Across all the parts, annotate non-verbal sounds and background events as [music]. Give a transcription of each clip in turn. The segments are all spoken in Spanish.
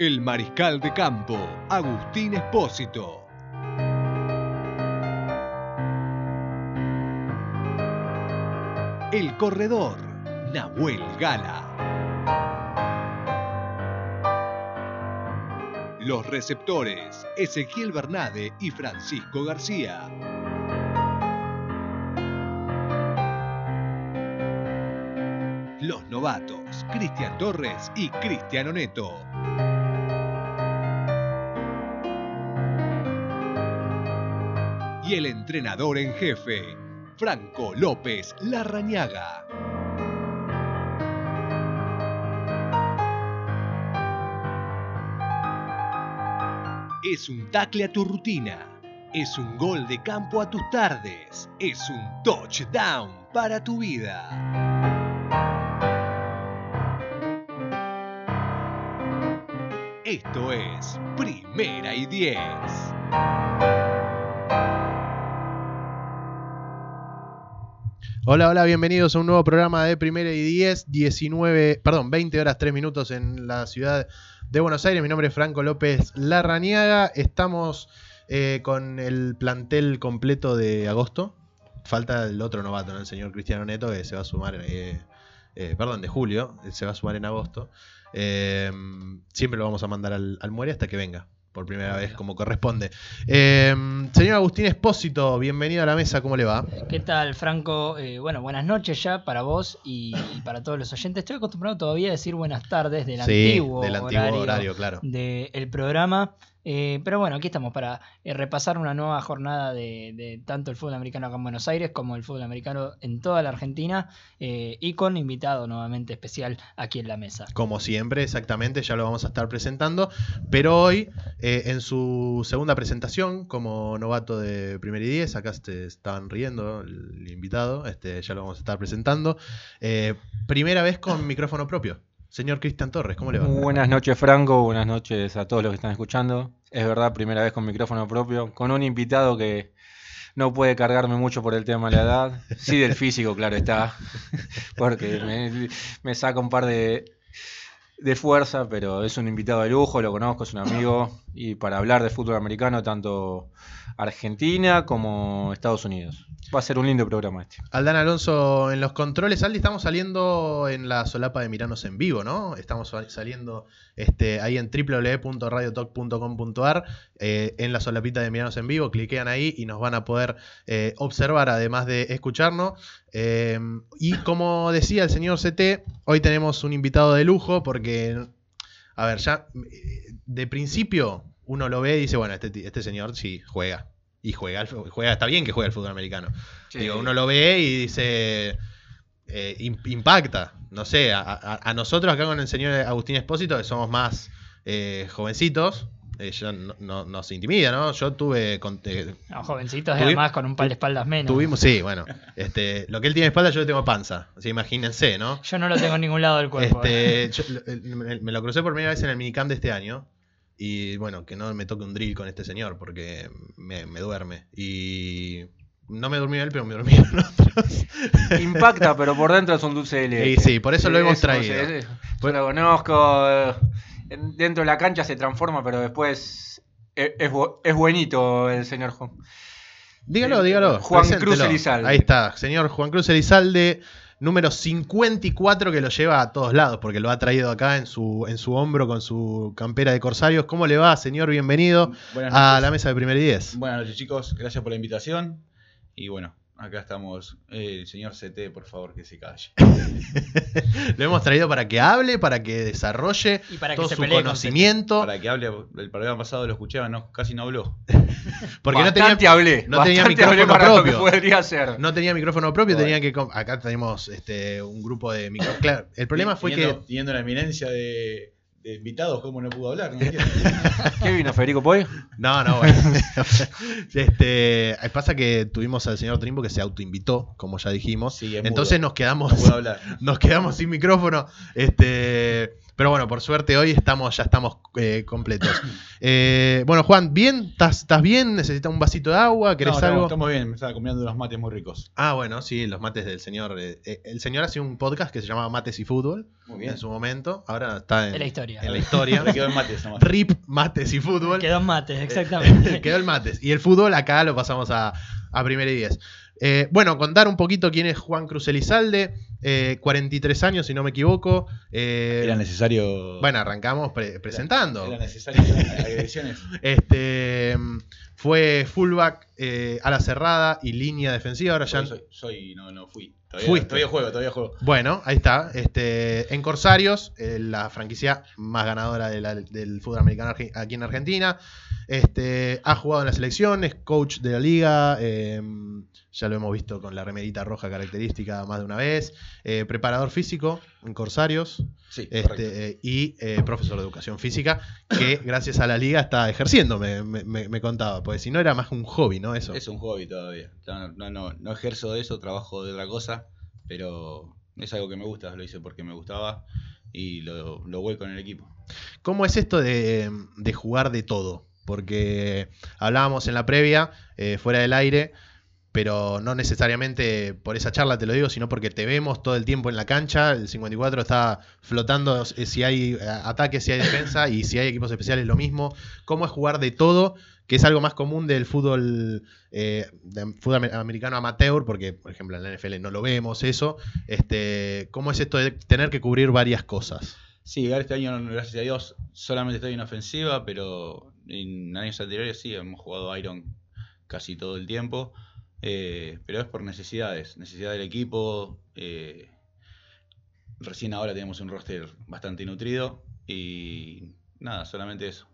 El mariscal de campo, Agustín Espósito. El corredor, Nahuel Gala. Los receptores, Ezequiel Bernade y Francisco García. Los novatos, Cristian Torres y Cristiano Neto. Y el entrenador en jefe, Franco López Larrañaga. Es un tackle a tu rutina. Es un gol de campo a tus tardes. Es un touchdown para tu vida. Esto es Primera y Diez. Hola, hola, bienvenidos a un nuevo programa de Primera y 10, 19, perdón, 20 horas 3 minutos en la ciudad de Buenos Aires. Mi nombre es Franco López Larrañaga. Estamos eh, con el plantel completo de agosto. Falta el otro novato, ¿no? el señor Cristiano Neto, que se va a sumar, eh, eh, perdón, de julio, se va a sumar en agosto. Eh, siempre lo vamos a mandar al, al muere hasta que venga, por primera vez, como corresponde. Eh, señor Agustín Espósito, bienvenido a la mesa, ¿cómo le va? ¿Qué tal, Franco? Eh, bueno, buenas noches ya para vos y, y para todos los oyentes. Estoy acostumbrado todavía a decir buenas tardes del Sí, antiguo, del antiguo horario, claro. del programa. Eh, pero bueno, aquí estamos para eh, repasar una nueva jornada de, tanto el fútbol americano acá en Buenos Aires como el fútbol americano en toda la Argentina eh, y con invitado nuevamente especial aquí en la mesa. Como siempre, exactamente, ya lo vamos a estar presentando. Pero hoy, en su segunda presentación como novato de Primer y Diez, acá se estaban riendo el invitado, este, ya lo vamos a estar presentando. Primera vez con micrófono propio. Señor Cristian Torres, ¿cómo le va? Buenas noches Franco, buenas noches a todos los que están escuchando. Es verdad, primera vez con micrófono propio, con un invitado que no puede cargarme mucho por el tema de la edad. Sí del físico, claro está, [laughs] porque me, saca un par de, de fuerza, pero es un invitado de lujo, lo conozco, es un amigo, y para hablar de fútbol americano, tanto Argentina como Estados Unidos. Va a ser un lindo programa este. Aldán Alonso en los controles. Aldi, estamos saliendo en la solapa de Miranos en vivo, ¿no? Estamos sal- saliendo este, ahí en www.radiotalk.com.ar eh, en la solapita de Miranos en vivo. Cliquean ahí y nos van a poder eh, observar, además de escucharnos. Eh, y como decía el señor CT, hoy tenemos un invitado de lujo porque, a ver, ya eh, de principio uno lo ve y dice, bueno, este, este señor sí juega. Y juega, juega, está bien que juegue al fútbol americano. Digo, uno lo ve y dice. eh, im- impacta. No sé, a, a- a nosotros acá con el señor Agustín Espósito, que somos más eh, jovencitos, eh, ya no, no- nos intimida, ¿no? Yo tuve. con- eh, No, jovencitos, Tuvi- además con un par de espaldas menos. tuvimos, sí, bueno. Este, lo que él tiene en espalda, yo le tengo panza. Así imagínense, ¿no? Yo no lo tengo en ningún lado del cuerpo. Este, yo- lo- me, me lo crucé por primera vez en el minicamp de este año. Y bueno, que no me toque un drill con este señor porque me, me duerme. Y no me durmió él, pero me durmieron [laughs] otros. Impacta, pero por dentro es un dulce de leche. Y sí, por eso lo hemos traído. Yo lo conozco. En- Dentro de la cancha se transforma, pero después es, es es buenito el señor Juan. Dígalo, dígalo. Juan preséntelo. Cruz Elizalde. Ahí está, señor Juan Cruz Elizalde, número 54 que lo lleva a todos lados, porque lo ha traído acá en su, en su hombro con su campera de corsarios. ¿Cómo le va, señor? Bienvenido a la mesa de primer y diez. Buenas noches, chicos. Gracias por la invitación. Y bueno, acá estamos. Eh, el señor CT, por favor, que se calle. [laughs] Lo hemos traído para que hable, para que desarrolle Y para que todo se su conocimiento, Para que hable, el programa pasado lo escuchaba, no, casi no habló. [laughs] porque no bastante tenía, hablé. no tenía micrófono para lo propio. que podría ser. no tenía micrófono propio, Bueno. tenía que... Acá tenemos este, un grupo de micrófonos. Claro, el problema fue teniendo, que... Teniendo la eminencia de, de invitados, ¿cómo no pudo hablar? [laughs] ¿Qué vino, Federico Poy? No, no, bueno. [laughs] este, pasa que tuvimos al señor Trimbo que se autoinvitó, como ya dijimos. Sí, es Entonces mudo. nos quedamos, No puedo hablar. [laughs] nos quedamos sin micrófono. Este, Pero bueno, por suerte hoy estamos, ya estamos eh, completos. [coughs] Eh, bueno, Juan, ¿bien? ¿Estás, estás bien? ¿Necesitas un vasito de agua? ¿Querés No, algo? estamos bien, me estaba comiendo unos mates muy ricos. Ah, bueno, sí, los mates del señor. eh, eh, el señor hacía un podcast que se llamaba Mates y Fútbol Muy en su momento. Ahora está en, En la historia. en la historia. [laughs] Le quedó en mates nomás. RIP, Mates y Fútbol. Quedó en mates, exactamente. [laughs] Quedó el Mates. Y el fútbol acá lo pasamos a, a primera y diez. Eh, bueno, contar un poquito quién es Juan Cruz Elizalde. Eh, 43 años, si no me equivoco. Eh, Era necesario. bueno, arrancamos pre- presentando. Era necesario agresiones. [laughs] Este fue fullback, eh, ala cerrada y línea defensiva. Ahora ya. Soy, soy, no, no fui. Todavía, Fuiste. todavía juego, todavía juego. Bueno, ahí está. Este, en Corsarios, eh, la franquicia más ganadora de la- del fútbol americano aquí en Argentina. Este, ha jugado en la selección, es coach de la liga. eh, ya lo hemos visto con la remerita roja característica más de una vez. Eh, preparador físico en Corsarios. Sí. Este, eh, y eh, profesor de educación física, que [coughs] gracias a la liga está ejerciendo, me, me- me- me contaba. Porque si no era más un hobby, ¿no? Eso. Es un hobby todavía. No, no, no, no ejerzo de eso, trabajo de otra cosa, pero es algo que me gusta, lo hice porque me gustaba y lo, lo vuelco en el equipo. ¿Cómo es esto de, de jugar de todo? Porque hablábamos en la previa, fuera del aire, pero no necesariamente por esa charla te lo digo, sino porque te vemos todo el tiempo en la cancha. El 54 está flotando eh, si hay eh, ataque, si hay defensa y si hay equipos especiales lo mismo. ¿Cómo es jugar de todo? Que es algo más común del fútbol, eh, fútbol amer- americano amateur, porque por ejemplo en la NFL no lo vemos eso. Este, ¿Cómo es esto de tener que cubrir varias cosas? Sí, este año, gracias a Dios, solamente estoy en ofensiva, pero en años anteriores sí, hemos jugado Iron casi todo el tiempo. Eh, pero es por necesidades, necesidad del equipo. eh, recién ahora tenemos un roster bastante nutrido y nada, solamente eso.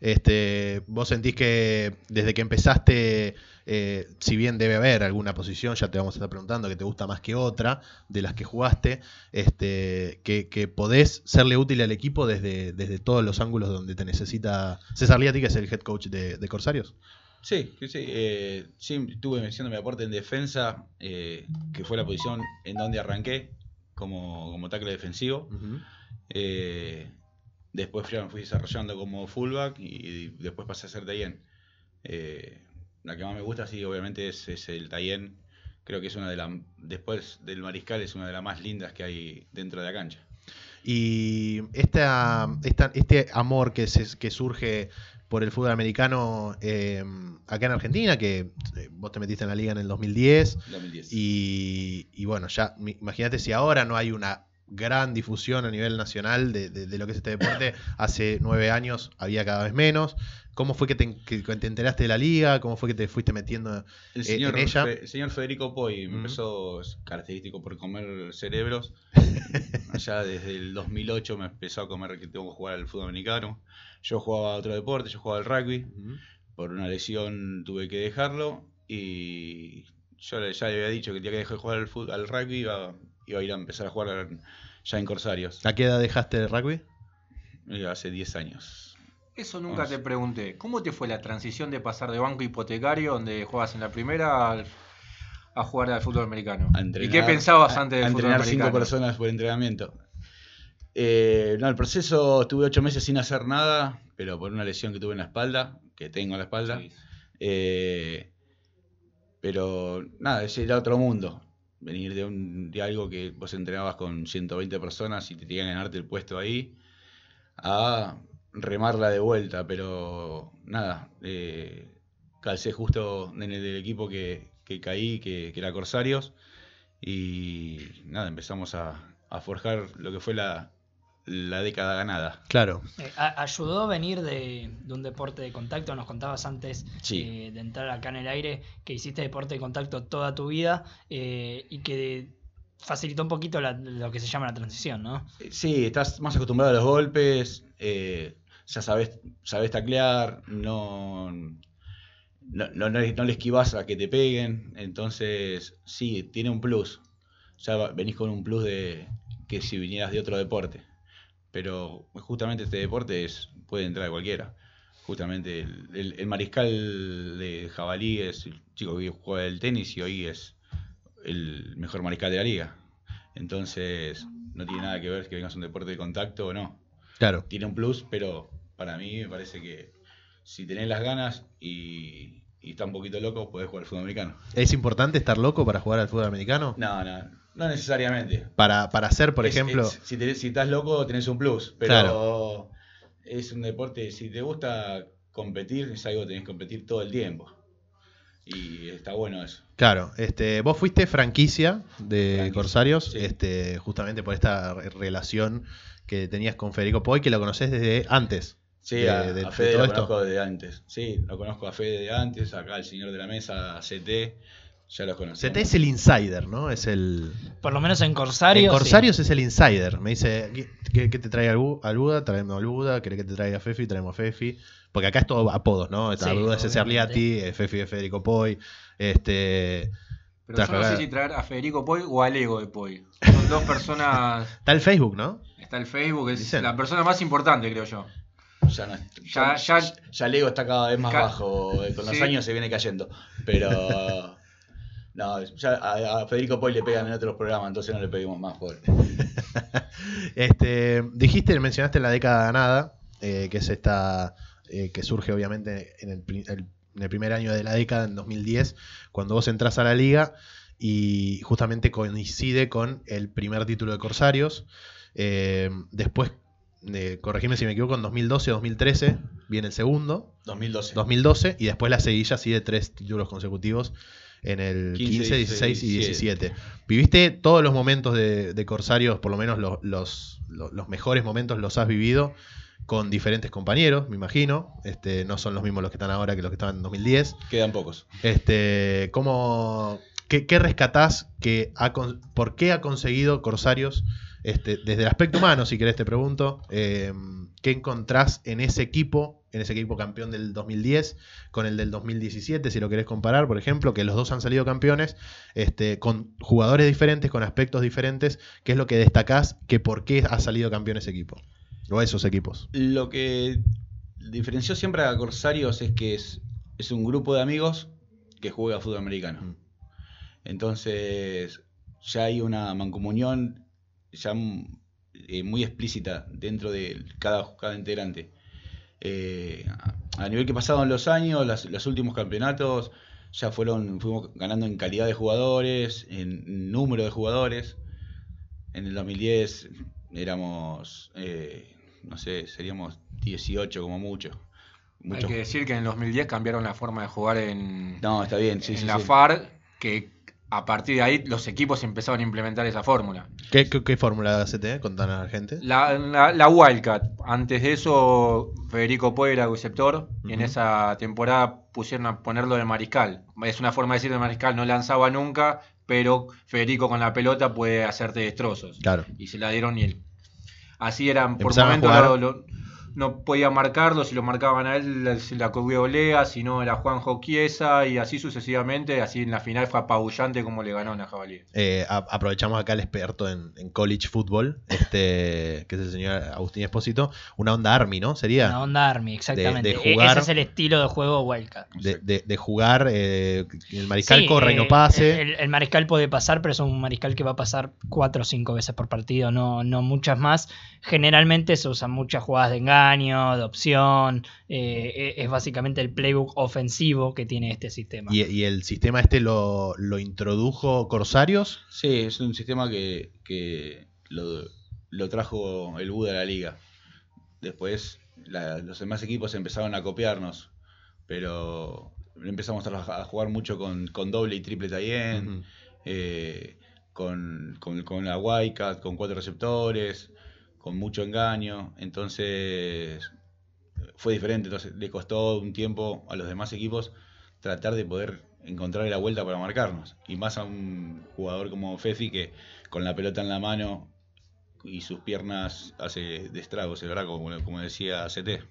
Este, ¿Vos sentís que desde que empezaste, eh, si bien debe haber alguna posición, ya te vamos a estar preguntando, que te gusta más que otra de las que jugaste, este, que, que podés serle útil al equipo desde, desde todos los ángulos donde te necesita César Liati, que es el head coach de, de Corsarios? Sí, sí, sí, eh, sí, estuve haciendo mi aporte en defensa, eh, que fue la posición en donde arranqué como, como tackle defensivo. Eh, después fui, fui desarrollando como fullback y después pasé a ser Tayen. Eh, la que más me gusta, sí, obviamente es, es el Tayen. Creo que es una de las, después del Mariscal, es una de las más lindas que hay dentro de la cancha. Y esta, esta- este amor que, se- que surge por el fútbol americano eh, acá en Argentina, que eh, vos te metiste en la liga en el 2010, 2010. Y, y bueno, ya imagínate si ahora no hay una gran difusión a nivel nacional de, de- de lo que es este deporte. [coughs] Hace nueve años había cada vez menos. ¿Cómo fue que te, que te enteraste de la liga? ¿Cómo fue que te fuiste metiendo? El eh, señor, en ella. Fe- el señor Federico Poi me Ujú. empezó, característico por comer cerebros. [laughs] Allá desde el 2008 me empezó a comer que tengo que jugar al fútbol americano. Yo jugaba a otro deporte, yo jugaba al rugby. Por una lesión tuve que dejarlo y yo ya le había dicho que tenía que dejar de jugar al, fútbol, al rugby iba, iba a ir a empezar a jugar ya en Corsarios. ¿A qué edad dejaste el rugby? Eh, Hace 10 años. Eso nunca te pregunté. ¿Cómo te fue la transición de pasar de banco hipotecario, donde jugabas en la primera, al- a jugar al fútbol americano? A entrenar- ¿Y qué pensabas a- antes a del fútbol entrenar cinco americano? personas por entrenamiento. Eh, no, el proceso estuve ocho meses sin hacer nada, pero por una lesión que tuve en la espalda, que tengo en la espalda. Sí. Eh, pero nada, ese era otro mundo. Venir de, un, de algo que vos entrenabas con 120 personas y te tenían que ganarte el puesto ahí, a remarla de vuelta. Pero nada, eh, calcé justo en el equipo que, que caí, que, que era Corsarios. Y nada, empezamos a forjar lo que fue la, la década ganada. Claro. Eh, a- ¿Ayudó venir de, de un deporte de contacto? Nos contabas antes Sí. eh, de entrar acá en el aire que hiciste deporte de contacto toda tu vida eh, y que facilitó un poquito la- lo que se llama la transición, ¿no? Sí, estás más acostumbrado a los golpes, eh, ya sabes, sabes taclear, no, no, no, no le esquivas a que te peguen, entonces sí, tiene un plus. Ya venís con un plus de que si vinieras de otro deporte. Pero justamente este deporte es puede entrar cualquiera. Justamente el, el- el mariscal de jabalí es el chico que juega el tenis y hoy es el mejor mariscal de la liga. Entonces, no tiene nada que ver que vengas a un deporte de contacto o no. Claro. Tiene un plus, pero para mí me parece que si tenés las ganas y, y está un poquito loco, podés jugar al fútbol americano. ¿Es importante estar loco para jugar al fútbol americano? No, no, no necesariamente. Para, para hacer, por Es- ejemplo. es- si, tenés- si estás loco, tenés un plus. Pero es un deporte, si te gusta competir, es algo que tenés que competir todo el tiempo. Y está bueno eso. Claro, este, vos fuiste franquicia de Franquicia, Corsarios, sí. este, justamente por esta re- relación que tenías con Federico Poy, que lo conoces desde antes. Sí, de- a, de- de a Fede todo lo esto. conozco desde antes. Sí, lo conozco a Fede de antes, acá el señor de la mesa, a CT, ya los conocí. CT es el insider, ¿no? Es el. Por lo menos en Corsario. en sí. Corsarios es el insider. Me dice, ¿qué, te trae al, Bu- al Buda? Traemos al Buda. ¿Querés que te traiga a Fefi? Traemos a Fefi. Porque acá es todo apodos, ¿no? Está Sí, Buda es César obviamente. Liati, eh, Fefi es Federico Poy. Este, Pero yo no sé si traer a Federico Poi o al Ego de Poi. [laughs] Son dos personas. está el Facebook, ¿no? Está el Facebook, es Dicen. la persona más importante, creo yo. Ya, no, Ya- ya, ya- ya el ego está cada vez más Ca- bajo, eh, con los Sí. años se viene cayendo. Pero [laughs] no, ya a, a Federico Poy le pegan en otros programas, entonces no le pedimos más, pobre. [laughs] Este, dijiste, mencionaste la década ganada, eh, que es esta eh, que surge obviamente en el, en el primer año de la década, en 2010, cuando vos entras a la liga y justamente coincide con el primer título de Corsarios. Eh, después, corregime si me equivoco, en 2012 o 2013 viene el segundo, 2012. 2012, y después la seguilla así de tres títulos consecutivos en el 15, 15, 16 y 17. 17. Viviste todos los momentos de, de Corsarios, por lo menos los, los, los- los mejores momentos los has vivido con diferentes compañeros, me imagino. Este, no son los mismos los que están ahora que los que estaban en 2010. Quedan pocos. Este, ¿cómo, qué, qué rescatás? Que ha con- ¿Por qué ha conseguido Corsarios, este, desde el aspecto humano, si querés te pregunto, eh, qué encontrás en ese equipo, en ese equipo campeón del 2010, con el del 2017, si lo querés comparar, por ejemplo, que los dos han salido campeones, este, con jugadores diferentes, con aspectos diferentes, ¿qué es lo que destacás? Que ¿Por qué ha salido campeón ese equipo? O esos equipos. Lo que diferenció siempre a Corsarios es que es, es un grupo de amigos que juega fútbol americano. Entonces, ya hay una mancomunión ya eh, muy explícita dentro de cada, cada integrante. Eh, a nivel que pasaron los años, las- los últimos campeonatos, ya fueron, fuimos ganando en calidad de jugadores, en número de jugadores. En el 2010 éramos, eh, no sé, seríamos 18 como mucho. Hay que decir que en el 2010 cambiaron la forma de jugar en, No, está bien, sí, en sí, la sí. FAR, que a partir de ahí los equipos empezaron a implementar esa fórmula. ¿Qué, qué, qué fórmula CT? Contanos a la gente. La, la, la Wildcat, antes de eso Federico Poe era receptor y en esa temporada pusieron a ponerlo de mariscal. Es una forma de decir de mariscal, no lanzaba nunca, pero Federico con la pelota puede hacerte destrozos. Claro. Y se la dieron y él. Así eran, por momentos no podía marcarlo, si lo marcaban a él se la cubrió Olea, si no era Juanjo Chiesa y así sucesivamente, así en la final fue apabullante como le ganó a Jabalí. Eh, a- aprovechamos acá el experto en, en college football, este, que es el señor Agustín Espósito, una onda Army, ¿no? Sería Una onda Army, exactamente. de E- jugar- Ese es el estilo de juego Wildcat. de, de- de jugar, eh, el mariscal Sí, corra y no eh, pase. El, el mariscal puede pasar, pero es un mariscal que va a pasar cuatro o cinco veces por partido, no, no muchas más. Generalmente se usan muchas jugadas de engaño, de opción. eh, es básicamente el playbook ofensivo que tiene este sistema. y, y el sistema este lo, lo introdujo Corsarios. Sí, es un sistema que, que lo, lo trajo el Buda a la liga. Después la- los demás equipos empezaron a copiarnos, pero empezamos a, jugar mucho con, con doble y triple Ujú. eh, con, con, con la Wildcat, con cuatro receptores, con mucho engaño. Entonces fue diferente. Entonces le costó un tiempo a los demás equipos tratar de poder encontrar la vuelta para marcarnos. Y más a un jugador como Fefi que con la pelota en la mano y sus piernas hace de estragos, ¿verdad? Como, como decía CT.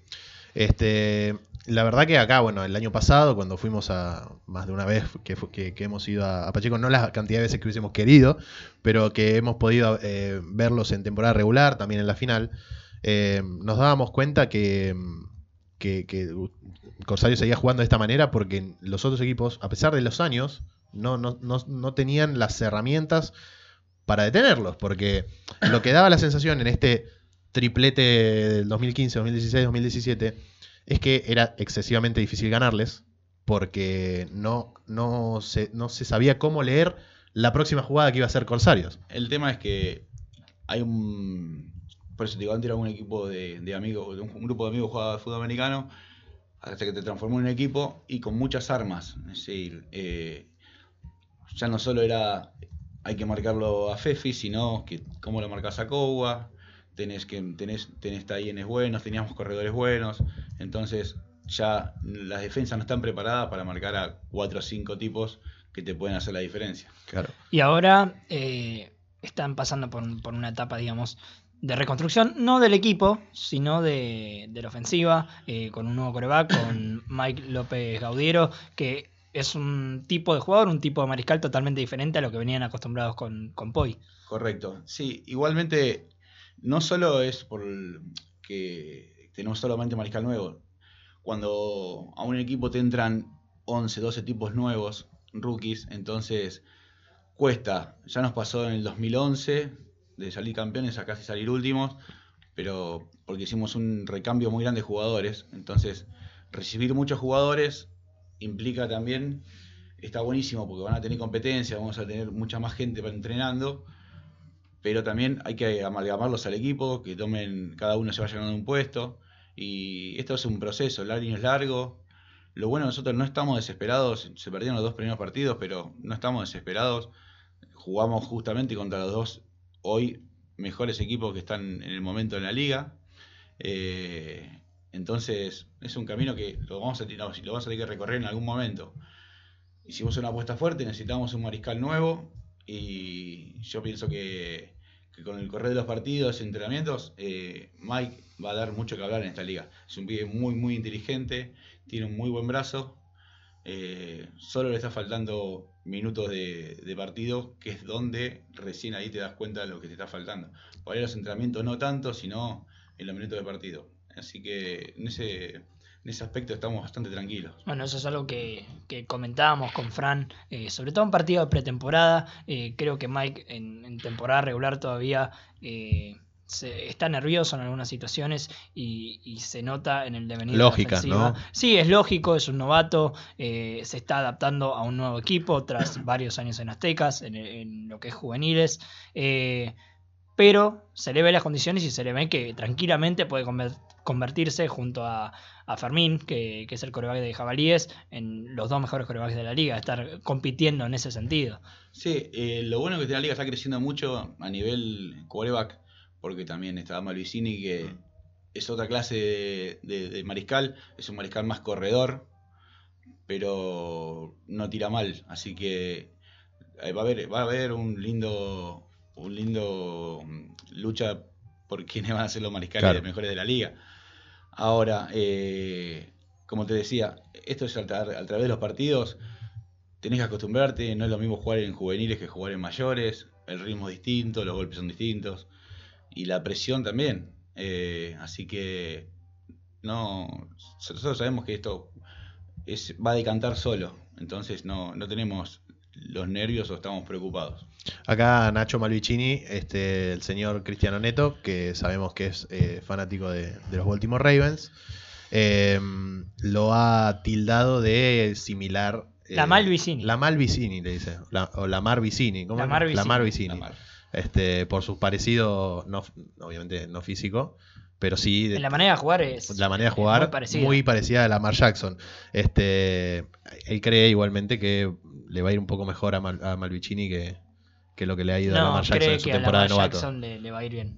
Este, la verdad que acá, bueno, el año pasado, cuando fuimos a más de una vez que, hemos ido a, a Pacheco, no la cantidad de veces que hubiésemos querido, pero que hemos podido eh, verlos en temporada regular, también en la final, eh, nos dábamos cuenta que, que, que Corsario seguía jugando de esta manera porque los otros equipos, a pesar de los años, no, no, no, no tenían las herramientas para detenerlos, porque lo que daba la sensación en este triplete del 2015, 2016, 2017 es que era excesivamente difícil ganarles, porque no, no, se, no se sabía cómo leer la próxima jugada que iba a ser Corsarios. El tema es que hay un. Por eso te digo, antes era un equipo de, de amigos, de un, grupo de amigos jugaba fútbol americano, hasta que te transformó en un equipo y con muchas armas. Es decir, eh, ya no solo era hay que marcarlo a Fefi, sino que cómo lo marcas a Kowa, tenés que tenés, tenés talleres buenos, teníamos corredores buenos, entonces ya las defensas no están preparadas para marcar a cuatro o cinco tipos que te pueden hacer la diferencia. Claro. Y ahora eh, están pasando por, por una etapa, digamos, de reconstrucción, no del equipo, sino de, de la ofensiva, eh, con un nuevo coreback, con [coughs] Mike López Gaudiero, que es un tipo de jugador, un tipo de mariscal totalmente diferente a lo que venían acostumbrados con, con Poi. Correcto. Sí, igualmente no solo es por que tenemos solamente mariscal nuevo. Cuando a un equipo te entran 11, 12 tipos nuevos, rookies, entonces cuesta. Ya nos pasó en el 2011 de salir campeones a casi salir últimos, pero porque hicimos un recambio muy grande de jugadores. Entonces, recibir muchos jugadores implica también, está buenísimo porque van a tener competencia, vamos a tener mucha más gente para entrenando, pero también hay que amalgamarlos al equipo, que tomen, cada uno se vaya ganando un puesto. Y esto es un proceso, el año es largo. Lo bueno, nosotros no estamos desesperados, se perdieron los dos primeros partidos, pero no estamos desesperados. Jugamos justamente contra los dos hoy mejores equipos que están en el momento en la liga. Eh, entonces, es un camino que lo vamos, a, tener- lo vamos a tener que recorrer en algún momento. Hicimos una apuesta fuerte, necesitamos un mariscal nuevo y yo pienso que, con el correr de los partidos y entrenamientos, eh, Mike va a dar mucho que hablar en esta liga. Es un pibe muy, muy inteligente, tiene un muy buen brazo. eh, solo le está faltando minutos de, de partido, que es donde recién ahí te das cuenta de lo que te está faltando. Por ahí los entrenamientos no tanto, sino en los minutos de partido. Así que en ese, en ese aspecto estamos bastante tranquilos. Bueno, eso es algo que, que comentábamos con Fran, eh, sobre todo en partido de pretemporada. eh, creo que Mike en, en temporada regular todavía eh, se- está nervioso en algunas situaciones y, y se nota en el devenir. de la Lógica, ofensiva. ¿no? Sí, es lógico, es un novato, eh, se está adaptando a un nuevo equipo tras [coughs] varios años en Aztecas, en, en lo que es juveniles. eh, pero se le ve las condiciones y se le ve que tranquilamente puede convertirse junto a, a Fermín, que, que es el coreback de Jabalíes, en los dos mejores corebacks de la liga, estar compitiendo en ese sentido. Sí, eh, lo bueno es que la liga está creciendo mucho a nivel quarterback, porque también está Malvicini, que es otra clase de, de- de mariscal, es un mariscal más corredor, pero no tira mal, así que eh, va a haber, va a haber un lindo, un lindo mm, lucha por quiénes van a ser los mariscales Claro. mejores de la liga. Ahora, eh, como te decía, esto es a, tra- a través de los partidos, tenés que acostumbrarte, no es lo mismo jugar en juveniles que jugar en mayores, el ritmo es distinto, los golpes son distintos. Y la presión también. Eh, así que no, nosotros sabemos que esto es, va a decantar solo, entonces no, no tenemos los nervios o estamos preocupados. Acá Nacho Malvicini, este, el señor Cristiano Neto, que sabemos que es eh, fanático de, de los Baltimore Ravens, eh, lo ha tildado de similar. eh, La Malvicini. La Malvicini, le dice. La- o la Marvicini. ¿cómo La? Marvicini. La Marvicini. La mar. Este, por su parecido, no, obviamente no físico, pero sí de- En la manera de jugar es. la manera de es jugar muy parecida. muy parecida a la Mar Jackson. Este, él cree igualmente que le va a ir un poco mejor a, Mal- a Malvicini que, que lo que le ha ido a no, Lamar Jackson cree en su que a temporada de Lamar novato. Jackson le, le va a ir bien.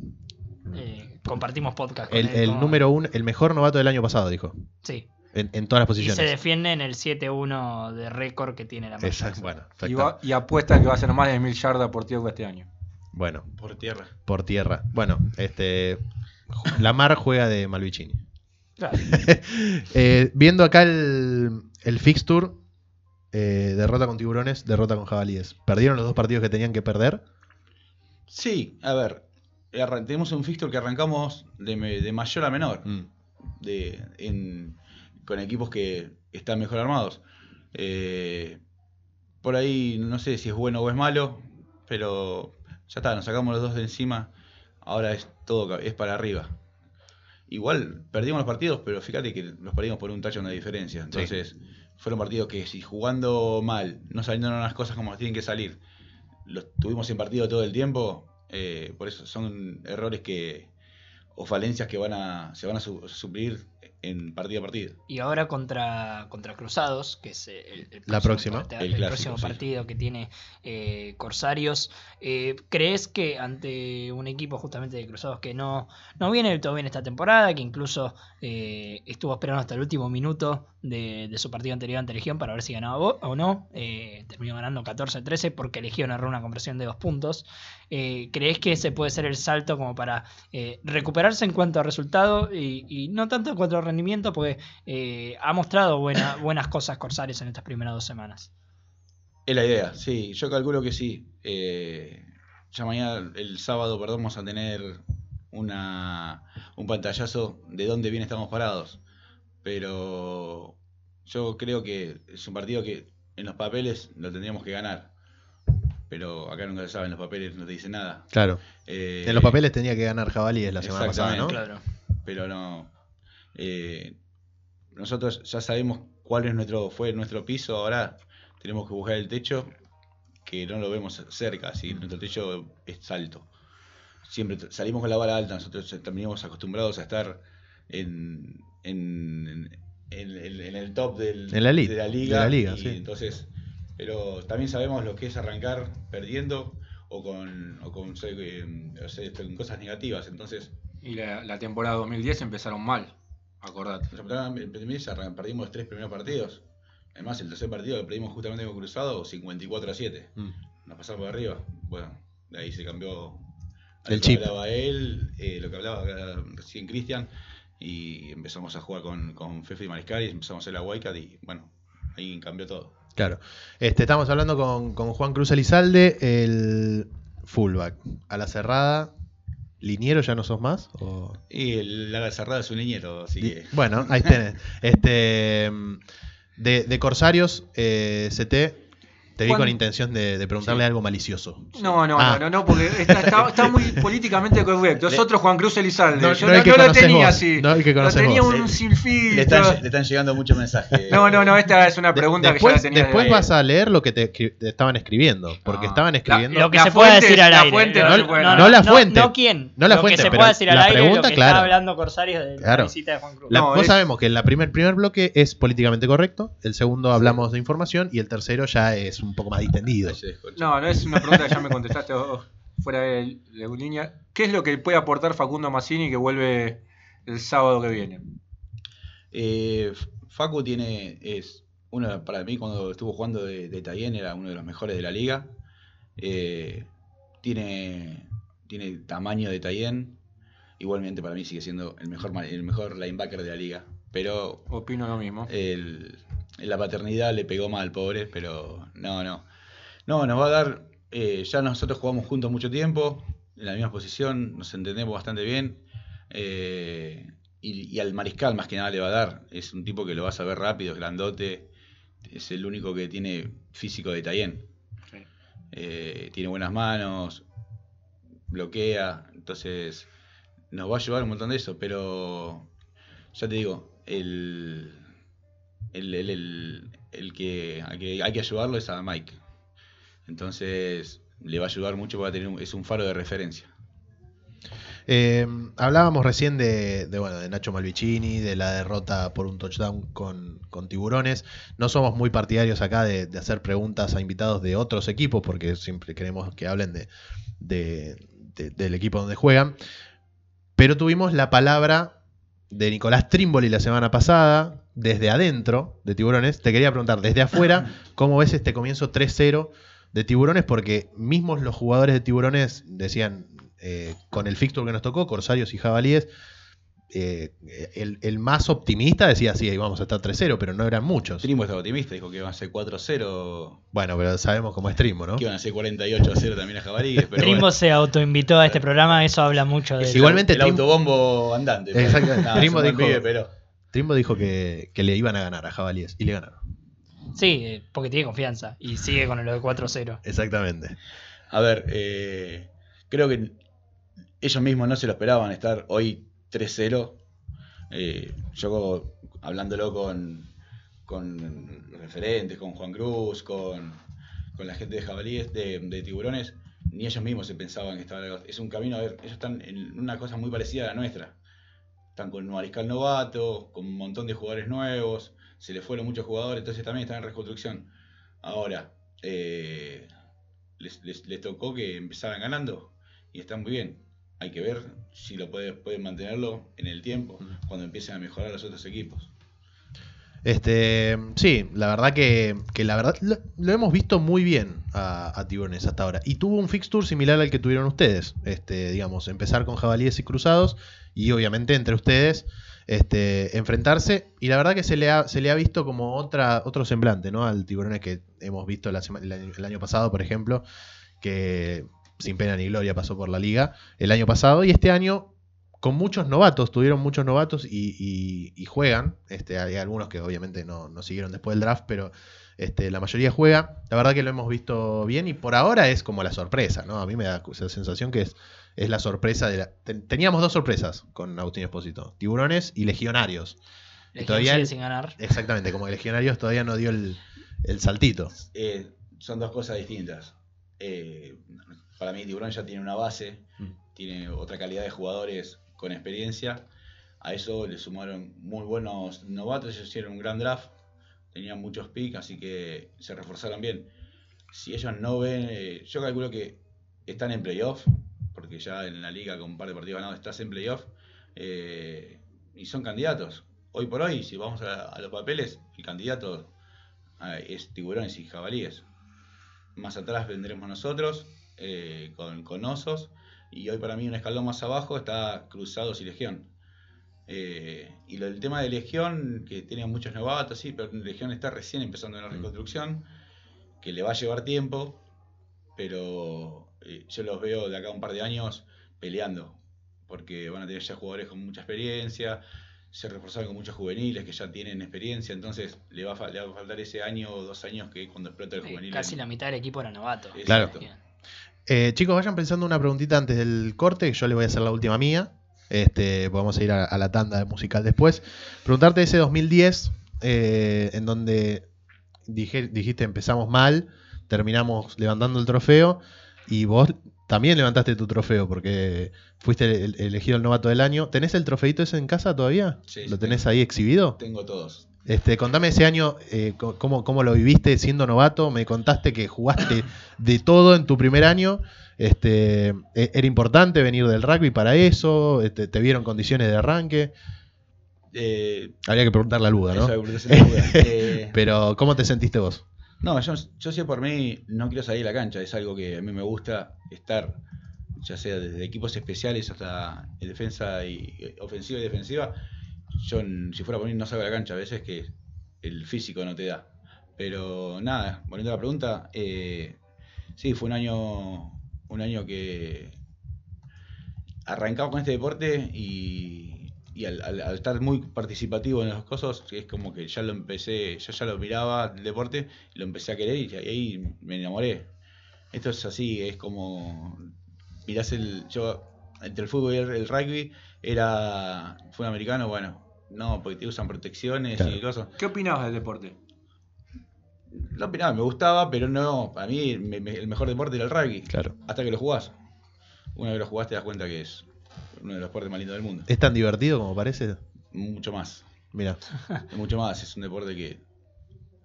Eh, compartimos podcast con El, él, el como- número uno, el mejor novato del año pasado, dijo. Sí. En, en todas las Y se posiciones. defiende en el 7-1 de récord que tiene la Exacto, bueno, Y, va- y apuesta que va a ser más de mil yardas por tierra este año. Bueno, Por tierra. por tierra. Bueno, este Lamar juega de Malvicini. Claro. [laughs] Eh, viendo acá el, el fixture, eh, derrota con tiburones, derrota con jabalíes. Perdieron los dos partidos que tenían que perder. Sí, a ver, tenemos un fixture que arrancamos de, de mayor a menor. Mm. de, en- con equipos que están mejor armados. Eh, por ahí no sé si es bueno o es malo, pero ya está, nos sacamos los dos de encima, ahora es todo, es para arriba. Igual, perdimos los partidos, pero fíjate que los perdimos por un touchdown de diferencia. Entonces, fueron partidos que si jugando mal, no saliendo las cosas como tienen que salir, los tuvimos en partido todo el tiempo, eh, por eso son errores que o falencias que van a se van a su- suplir en partido a partido. Y ahora contra, contra Cruzados, que es el, el La próximo próxima. parte- El el clásico, próximo sí. partido que tiene eh, Corsarios. eh, ¿Crees que ante un equipo justamente de Cruzados que no, no viene del todo bien esta temporada, que incluso eh, estuvo esperando hasta el último minuto de, de su partido anterior ante Legión para ver si ganaba o no, eh, terminó ganando 14-13 porque Legión erró una conversión de dos puntos. Eh, ¿Crees que ese puede ser el salto como para eh, recuperarse en cuanto a resultado y, y no tanto en cuanto a rendimiento? Porque ha mostrado buena- [coughs] buenas cosas Corsarios en estas primeras dos semanas. Es la idea, sí, yo calculo que sí. Ya mañana, el sábado, perdón, vamos a tener una, un pantallazo de dónde bien estamos parados. Pero yo creo que es un partido que en los papeles lo tendríamos que ganar. Pero acá nunca se sabe, en los papeles no te dice nada. Claro. Eh, En los papeles tenía que ganar Jabalíes la semana pasada, ¿no? Claro. pero no. eh, nosotros ya sabemos cuál es nuestro, fue nuestro piso, ahora tenemos que buscar el techo, que no lo vemos cerca, así nuestro techo es alto. Siempre salimos con la vara alta, nosotros terminamos acostumbrados a estar en, en, en- en- en el top del, En la de la de liga. la liga, y sí. Entonces, pero también sabemos lo que es arrancar perdiendo o con, o con, eh, o sea, con cosas negativas. Entonces, Y la, la temporada 2010 empezaron mal, acordate. Perdimos los tres primeros partidos. Además, el tercer partido lo perdimos justamente con Cruzado, 54 a 7. Mm. Nos pasaron por arriba. Bueno, de ahí se cambió El lo chip. que hablaba él, eh, lo que hablaba recién Cristian. Y empezamos a jugar con, con Fefe y Mariscal y empezamos a hacer la Wildcat y bueno, ahí cambió todo. Claro. Este, estamos hablando con, con Juan Cruz Elizalde, el fullback. A la cerrada, ¿liniero ya no sos más? ¿O- Y el ala cerrada es un niñero, así que. Bueno, ahí tenés. [laughs] Este, de, de Corsarios, eh, CT, te vi con intención de, de preguntarle Sí. algo malicioso. No, no, Ah. no, no, no, porque está, está- está muy políticamente correcto. Es otro Juan Cruz Elizalde. No, Yo no no, el no lo tenía vos, así. no el que lo tenía vos. un Le- sin Le filtro. están, le están llegando muchos mensajes. No, no, no, esta es una De- pregunta después que ya la tenía. después de- vas a leer lo que te, estaban escribiendo. Porque Ah. estaban escribiendo. Lo que La se pueda fuente- decir al la aire. fuente no, no puede- puede- no la no- fuente. No, quién. No la lo fuente, que se pueda decir al la aire pregunta, lo que claro. está hablando Corsarios de Claro. la visita de Juan Cruz. La- No, vos sabemos que la primer, primer bloque es políticamente correcto, el segundo hablamos de información y el tercero ya es un poco más distendido. No, no es una pregunta que ya me contestaste vos, fuera de, de línea. ¿Qué es lo que puede aportar Facundo Massini que vuelve el sábado que viene? Eh, Facu tiene, es uno, para mí cuando estuvo jugando de, de Tayen era uno de los mejores de la liga. Eh, tiene, tiene tamaño de Tayen. Igualmente para mí sigue siendo el mejor, el mejor linebacker de la liga. Pero Opino lo mismo. el, la paternidad le pegó mal, pobre, pero no, no. No, nos va a dar, eh, ya nosotros jugamos juntos mucho tiempo, en la misma posición, nos entendemos bastante bien. eh, y, y al mariscal más que nada le va a dar. Es un tipo que lo vas a ver rápido, es grandote, es el único que tiene físico de. Sí. Eh, tiene buenas manos, bloquea, entonces nos va a ayudar un montón de eso, pero ya te digo, el, el, el, el- que, hay que ayudarlo es a Mike. Entonces le va a ayudar mucho porque va a tener es un faro de referencia. Eh, hablábamos recién de, bueno, de Nacho Malvicini, de la derrota por un touchdown con, con tiburones. No somos muy partidarios acá de, hacer preguntas a invitados de otros equipos porque siempre queremos que hablen de- del equipo donde juegan. Pero tuvimos la palabra de Nicolás Trimboli la semana pasada, desde adentro de Tiburones. Te quería preguntar, desde afuera, [laughs] ¿cómo ves este comienzo 3-0 de Tiburones? Porque mismos los jugadores de Tiburones decían, eh, con el fixture que nos tocó, Corsarios y Jabalíes, eh, el, el más optimista decía, sí, vamos a estar 3-0, pero no eran muchos. Trimbo estaba optimista, dijo que iban a ser 4-0, Bueno, pero sabemos cómo es Trimbo, ¿no? que iban a ser 48-0 también a Jabalíes. Pero Trimbo bueno, se autoinvitó a este programa, eso habla mucho de es. Igualmente el, Trim- autobombo andante. pero- Exacto. nada, Trimbo es un buen dijo- pibe, pero Trimbo dijo que, que le iban a ganar a Jabalíes y le ganaron. Sí, eh, porque tiene confianza y sigue con lo de 4-0. Exactamente. A ver, eh, creo que ellos mismos no se lo esperaban estar hoy 3-0. Eh, yo hablándolo con, con referentes, con Juan Cruz, con, la gente de jabalíes, de, tiburones, ni ellos mismos se pensaban que estaba Es un camino, a ver, ellos están en una cosa muy parecida a la nuestra. Están con un mariscal novato, con un montón de jugadores nuevos, se les fueron muchos jugadores, entonces también están en reconstrucción. Ahora, eh, les, les, tocó que empezaran ganando y están muy bien. Hay que ver si lo puede, pueden mantenerlo en el tiempo, cuando empiecen a mejorar los otros equipos. Este, sí, la verdad que, que la verdad lo, lo, hemos visto muy bien a, a, Tiburones hasta ahora. Y tuvo un fixture similar al que tuvieron ustedes. Este, digamos, empezar con jabalíes y cruzados. Y obviamente entre ustedes este, enfrentarse. Y la verdad que se le ha, se le ha visto como otra, otro semblante, ¿no? Al Tiburones que hemos visto la el, año, el año pasado, por ejemplo. Que sin pena ni gloria pasó por la liga el año pasado. Y este año con muchos novatos, tuvieron muchos novatos y, y, y juegan. Este, hay algunos que obviamente no, no, siguieron después del draft, pero este, la mayoría juega. La verdad que lo hemos visto bien y por ahora es como la sorpresa, ¿no? A mí me da esa sensación que es, es la sorpresa de la... Teníamos dos sorpresas con Agustín Espósito, tiburones y legionarios. Todavía sigue sin ganar. Exactamente, como que legionarios todavía no dio el, el saltito. Eh, son dos cosas distintas. Eh, para mí tiburón ya tiene una base, mm. tiene otra calidad de jugadores con experiencia. A eso le sumaron muy buenos novatos, ellos hicieron un gran draft, tenían muchos picks, así que se reforzaron bien. Si ellos no ven, eh, yo calculo que están en playoff, porque ya en la liga con un par de partidos ganados estás en playoff, eh, y son candidatos. Hoy por hoy, si vamos a, a los papeles, el candidato eh, es tiburones y jabalíes. Más atrás vendremos nosotros, eh, con, con osos y hoy para mí un escalón más abajo está Cruzados y Legión. Eh, y lo, el tema de Legión, que tenía muchos novatos, sí, pero Legión está recién empezando en la reconstrucción, que le va a llevar tiempo, pero eh, yo los veo de acá a un par de años peleando, porque van a tener ya jugadores con mucha experiencia, se reforzaron con muchos juveniles que ya tienen experiencia, entonces le va a, le va a faltar ese año o dos años que cuando explota el juvenil. Casi la mitad del equipo era novato. Claro. Eh, chicos, vayan pensando una preguntita antes del corte, que yo le voy a hacer la última mía. Este, vamos a ir a, a la tanda musical después. Preguntarte ese 2010, eh, en donde dije, dijiste empezamos mal, terminamos levantando el trofeo, y vos también levantaste tu trofeo porque fuiste el, elegido el novato del año. ¿Tenés el trofeito ese en casa todavía? Sí, ¿Lo tenés tengo. ahí exhibido? Tengo todos. Este, contame ese año, eh, cómo, cómo, lo viviste siendo novato. Me contaste que jugaste [coughs] de todo en tu primer año. Este, e, era importante venir del rugby para eso. Este, te vieron condiciones de arranque. Eh, Habría que preguntarle a Luda, ¿no? [laughs] eh, Pero, ¿cómo te sentiste vos? No, yo, yo sé por mí, no quiero salir a la cancha. Es algo que a mí me gusta estar, ya sea desde equipos especiales hasta en defensa y ofensiva y defensiva yo si fuera por mí no salgo a la cancha, a veces que el físico no te da. Pero nada, volviendo a la pregunta, eh, sí, fue un año, un año que arrancaba con este deporte y, y al, estar muy participativo en las cosas, es como que ya lo empecé, yo ya lo miraba el deporte, lo empecé a querer y ahí me enamoré. Esto es así, es como mirás el, yo entre el fútbol y el rugby era fútbol americano, bueno, no, porque te usan protecciones claro. y cosas. ¿Qué opinabas del deporte? Lo opinaba, me gustaba, pero no, para mí me, me, el mejor deporte era el rugby. Claro. Hasta que lo jugás. Una vez que lo jugás te das cuenta que es uno de los deportes más lindos del mundo. ¿Es tan divertido como parece? Mucho más. Mira. Mucho más. Es un deporte que,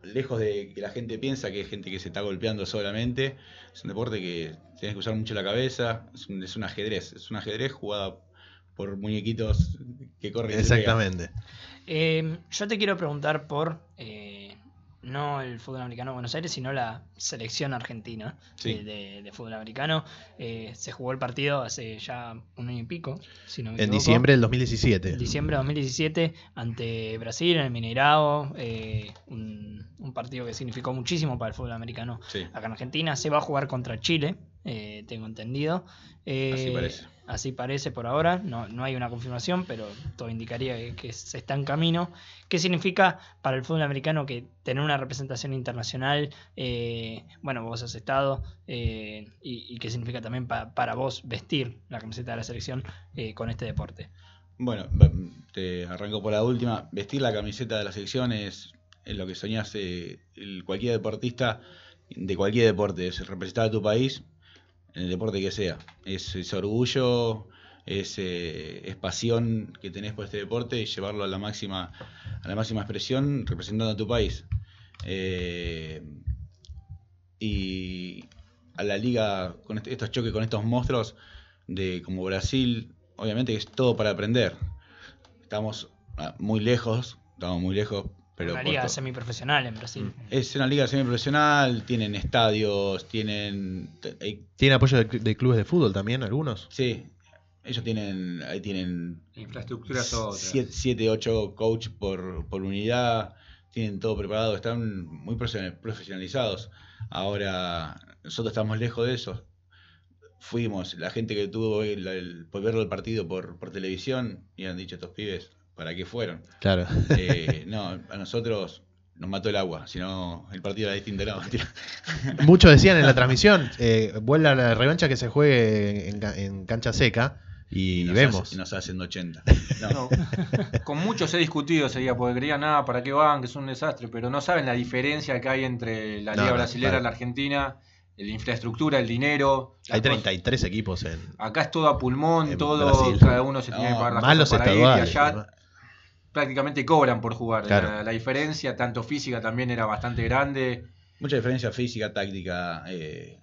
lejos de que la gente piensa que es gente que se está golpeando solamente, es un deporte que tienes que usar mucho la cabeza. Es un, es un ajedrez. Es un ajedrez jugado por muñequitos que corren. Exactamente. Eh, yo te quiero preguntar por eh, no el fútbol americano de Buenos Aires, sino la selección argentina sí. de, de, de, fútbol americano. Eh, se jugó el partido hace ya un año y pico, si no me En equivoco. diciembre del 2017. En diciembre de 2017 ante Brasil en el Mineirao. eh, un, un, partido que significó muchísimo para el fútbol americano sí. acá en Argentina. Se va a jugar contra Chile eh, tengo entendido. Eh, Así parece. Así parece por ahora, no, no hay una confirmación, pero todo indicaría que, que se está en camino. ¿Qué significa para el fútbol americano que tener una representación internacional? eh, bueno, vos has estado, eh, y, y qué significa también pa- para vos vestir la camiseta de la selección eh, con este deporte. Bueno, va- te arranco por la última. Vestir la camiseta de la selección es, es lo que soñás eh, el- cualquier deportista de cualquier deporte, es representar a tu país en el deporte que sea. Es, orgullo, es, eh, es pasión que tenés por este deporte y llevarlo a la máxima, a la máxima expresión representando a tu país. Eh, y a la liga con estos choques con estos monstruos de como Brasil, obviamente que es todo para aprender. Estamos ah, muy lejos, estamos muy lejos, pero una liga semiprofesional en Mm. Brasil. es una liga semiprofesional, tienen estadios, tienen te- hay- ¿Tiene apoyo de, cl- de clubes de fútbol también, algunos? sí, ellos tienen ahí tienen Infraestructura es otra. 7, 8 coach por, por unidad, tienen todo preparado, están muy profesional- profesionalizados. Ahora, nosotros estamos lejos de eso. Fuimos, la gente que tuvo el, el- por verlo el partido por, por televisión, y han dicho estos pibes, ¿para qué fueron? Claro. Eh, no, a nosotros nos mató el agua, si no el partido era distinto. No. Muchos decían en la transmisión, eh, vuelve a la revancha que se juegue en, ca- en cancha seca y, nos vemos. hace- nos hacen 80. No, No, [laughs] con muchos he discutido ese día porque creían nada, ¿para qué van? Que es un desastre, pero no saben la diferencia que hay entre la Liga no, Brasilera claro. y la Argentina, la infraestructura, el dinero. Hay las cosas. 33 equipos en... Acá es todo a pulmón, En todo, Brasil. cada uno se tiene que pagar las cosas para ir y estaduales. allá. Prácticamente cobran por jugar. Claro. La, la diferencia, tanto física también era bastante grande. mucha diferencia física, táctica. eh,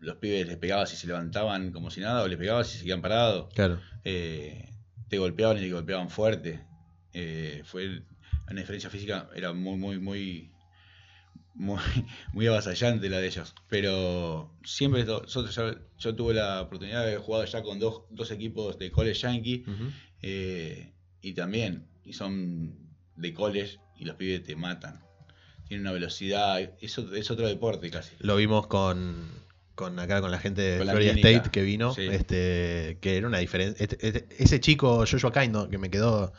los pibes les pegabas y se levantaban como si nada, o les pegabas y se quedaban parados. Claro. eh, te golpeaban y te golpeaban fuerte. Eh, fue una diferencia física, era muy, muy, muy, muy, [laughs] muy avasallante la de ellos. Pero siempre, nosotros yo tuve la oportunidad de haber jugado ya con dos, dos equipos de college yankee eh, y también, y son de college y los pibes te matan. Tienen una velocidad, es, es otro deporte casi. Lo vimos con, con acá con la gente de Con la Florida clínica, State que vino, sí. este, que era una diferencia. este- este- ese chico Joshua Kaindo que me quedó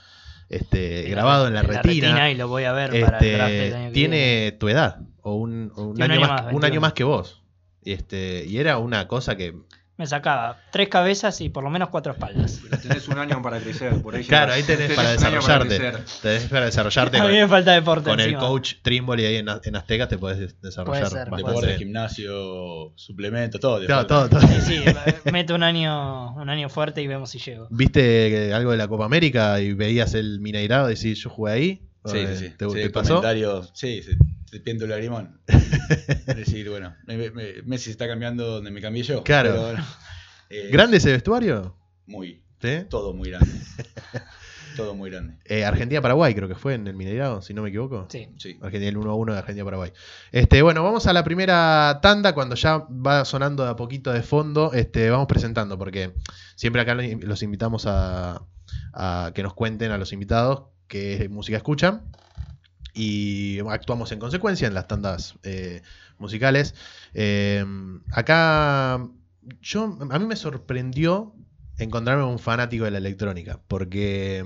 este, En grabado en la, retina, y lo voy a ver para el draft del este, año tiene tu edad o un, o un año, un año más, más, un 21. año más que vos. Y Este, y era una cosa que Me sacaba tres cabezas y por lo menos cuatro espaldas. Pero tenés un año para crecer. Por ahí Claro, ahí tenés para desarrollarte. crecer. tenés para desarrollarte [laughs] A mí me con, falta deporte con el coach Trimble y ahí en, en Azteca te podés desarrollar ser, bastante Deporte, gimnasio, suplemento, todo. Claro, todo, todo. Sí, sí, meto un año, un año fuerte y vemos si llego. ¿Viste algo de la Copa América y veías el Mineirado y decís, yo jugué ahí? Sí, Eh, sí, sí. ¿Te, Sí, te pasó? comentarios, sí, se, se pienta el lagrimón. [laughs] es decir, bueno, me- me- Messi está cambiando donde me cambié yo. Claro. pero bueno, eh, ¿Grande ese vestuario? Muy, ¿Sí? todo muy grande. [laughs] todo muy grande. Eh, Argentina-Paraguay creo que fue en el Mineirado, si no me equivoco. Sí. Sí. Argentina, el 1 a 1 de Argentina-Paraguay. Este, bueno, vamos a la primera tanda. Cuando ya va sonando de a poquito de fondo, este, vamos presentando, porque siempre acá los los invitamos a, a que nos cuenten a los invitados qué música escuchan. Y actuamos en consecuencia en las tandas eh, musicales. Eh, acá, yo, a mí me sorprendió encontrarme un fanático de la electrónica, porque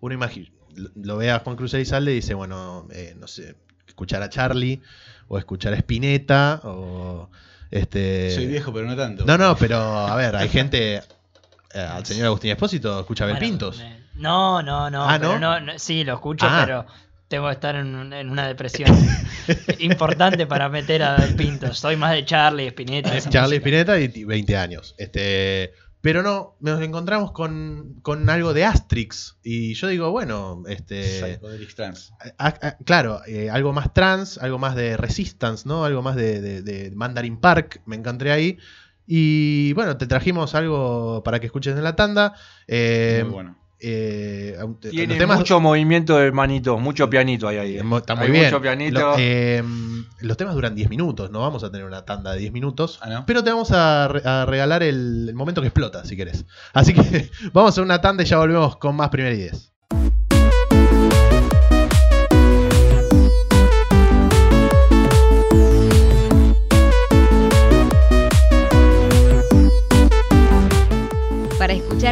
uno imagina, lo ve a Juan Cruz Elizalde y dice, bueno, eh, no sé, escuchar a Charlie, o escuchar a Spinetta, o este... Soy viejo, pero no tanto. No, no, pero a ver, hay gente, al señor Agustín Espósito escucha a Bel Bueno, Pintos. eh, No, no, no. Ah, no, no, Sí, lo escucho, Ah. pero tengo que estar en, un- en una depresión [laughs] importante para meter a Del Pintos. Soy más de Charlie, Spinetta. esa Charlie. Spinetta y 20 años. Este, pero no, nos encontramos con, con algo de Astrix. Y yo digo, bueno, este. Trance. a- a- claro, eh, algo más trans, algo más de Resistance, ¿no? Algo más de, de- de Mandarin Park, me encontré ahí. Y bueno, te trajimos algo para que escuches en la tanda. Eh, muy bueno. Eh, Tiene mucho movimiento de manito mucho pianito hay ahí. Eh. Está muy hay bien. Mucho pianito. Em, los temas duran 10 minutos, no vamos a tener una tanda de 10 minutos, ah, pero te vamos a, regalar el, momento que explota, si querés. Así que [laughs] vamos a una tanda y ya volvemos con más primer 10.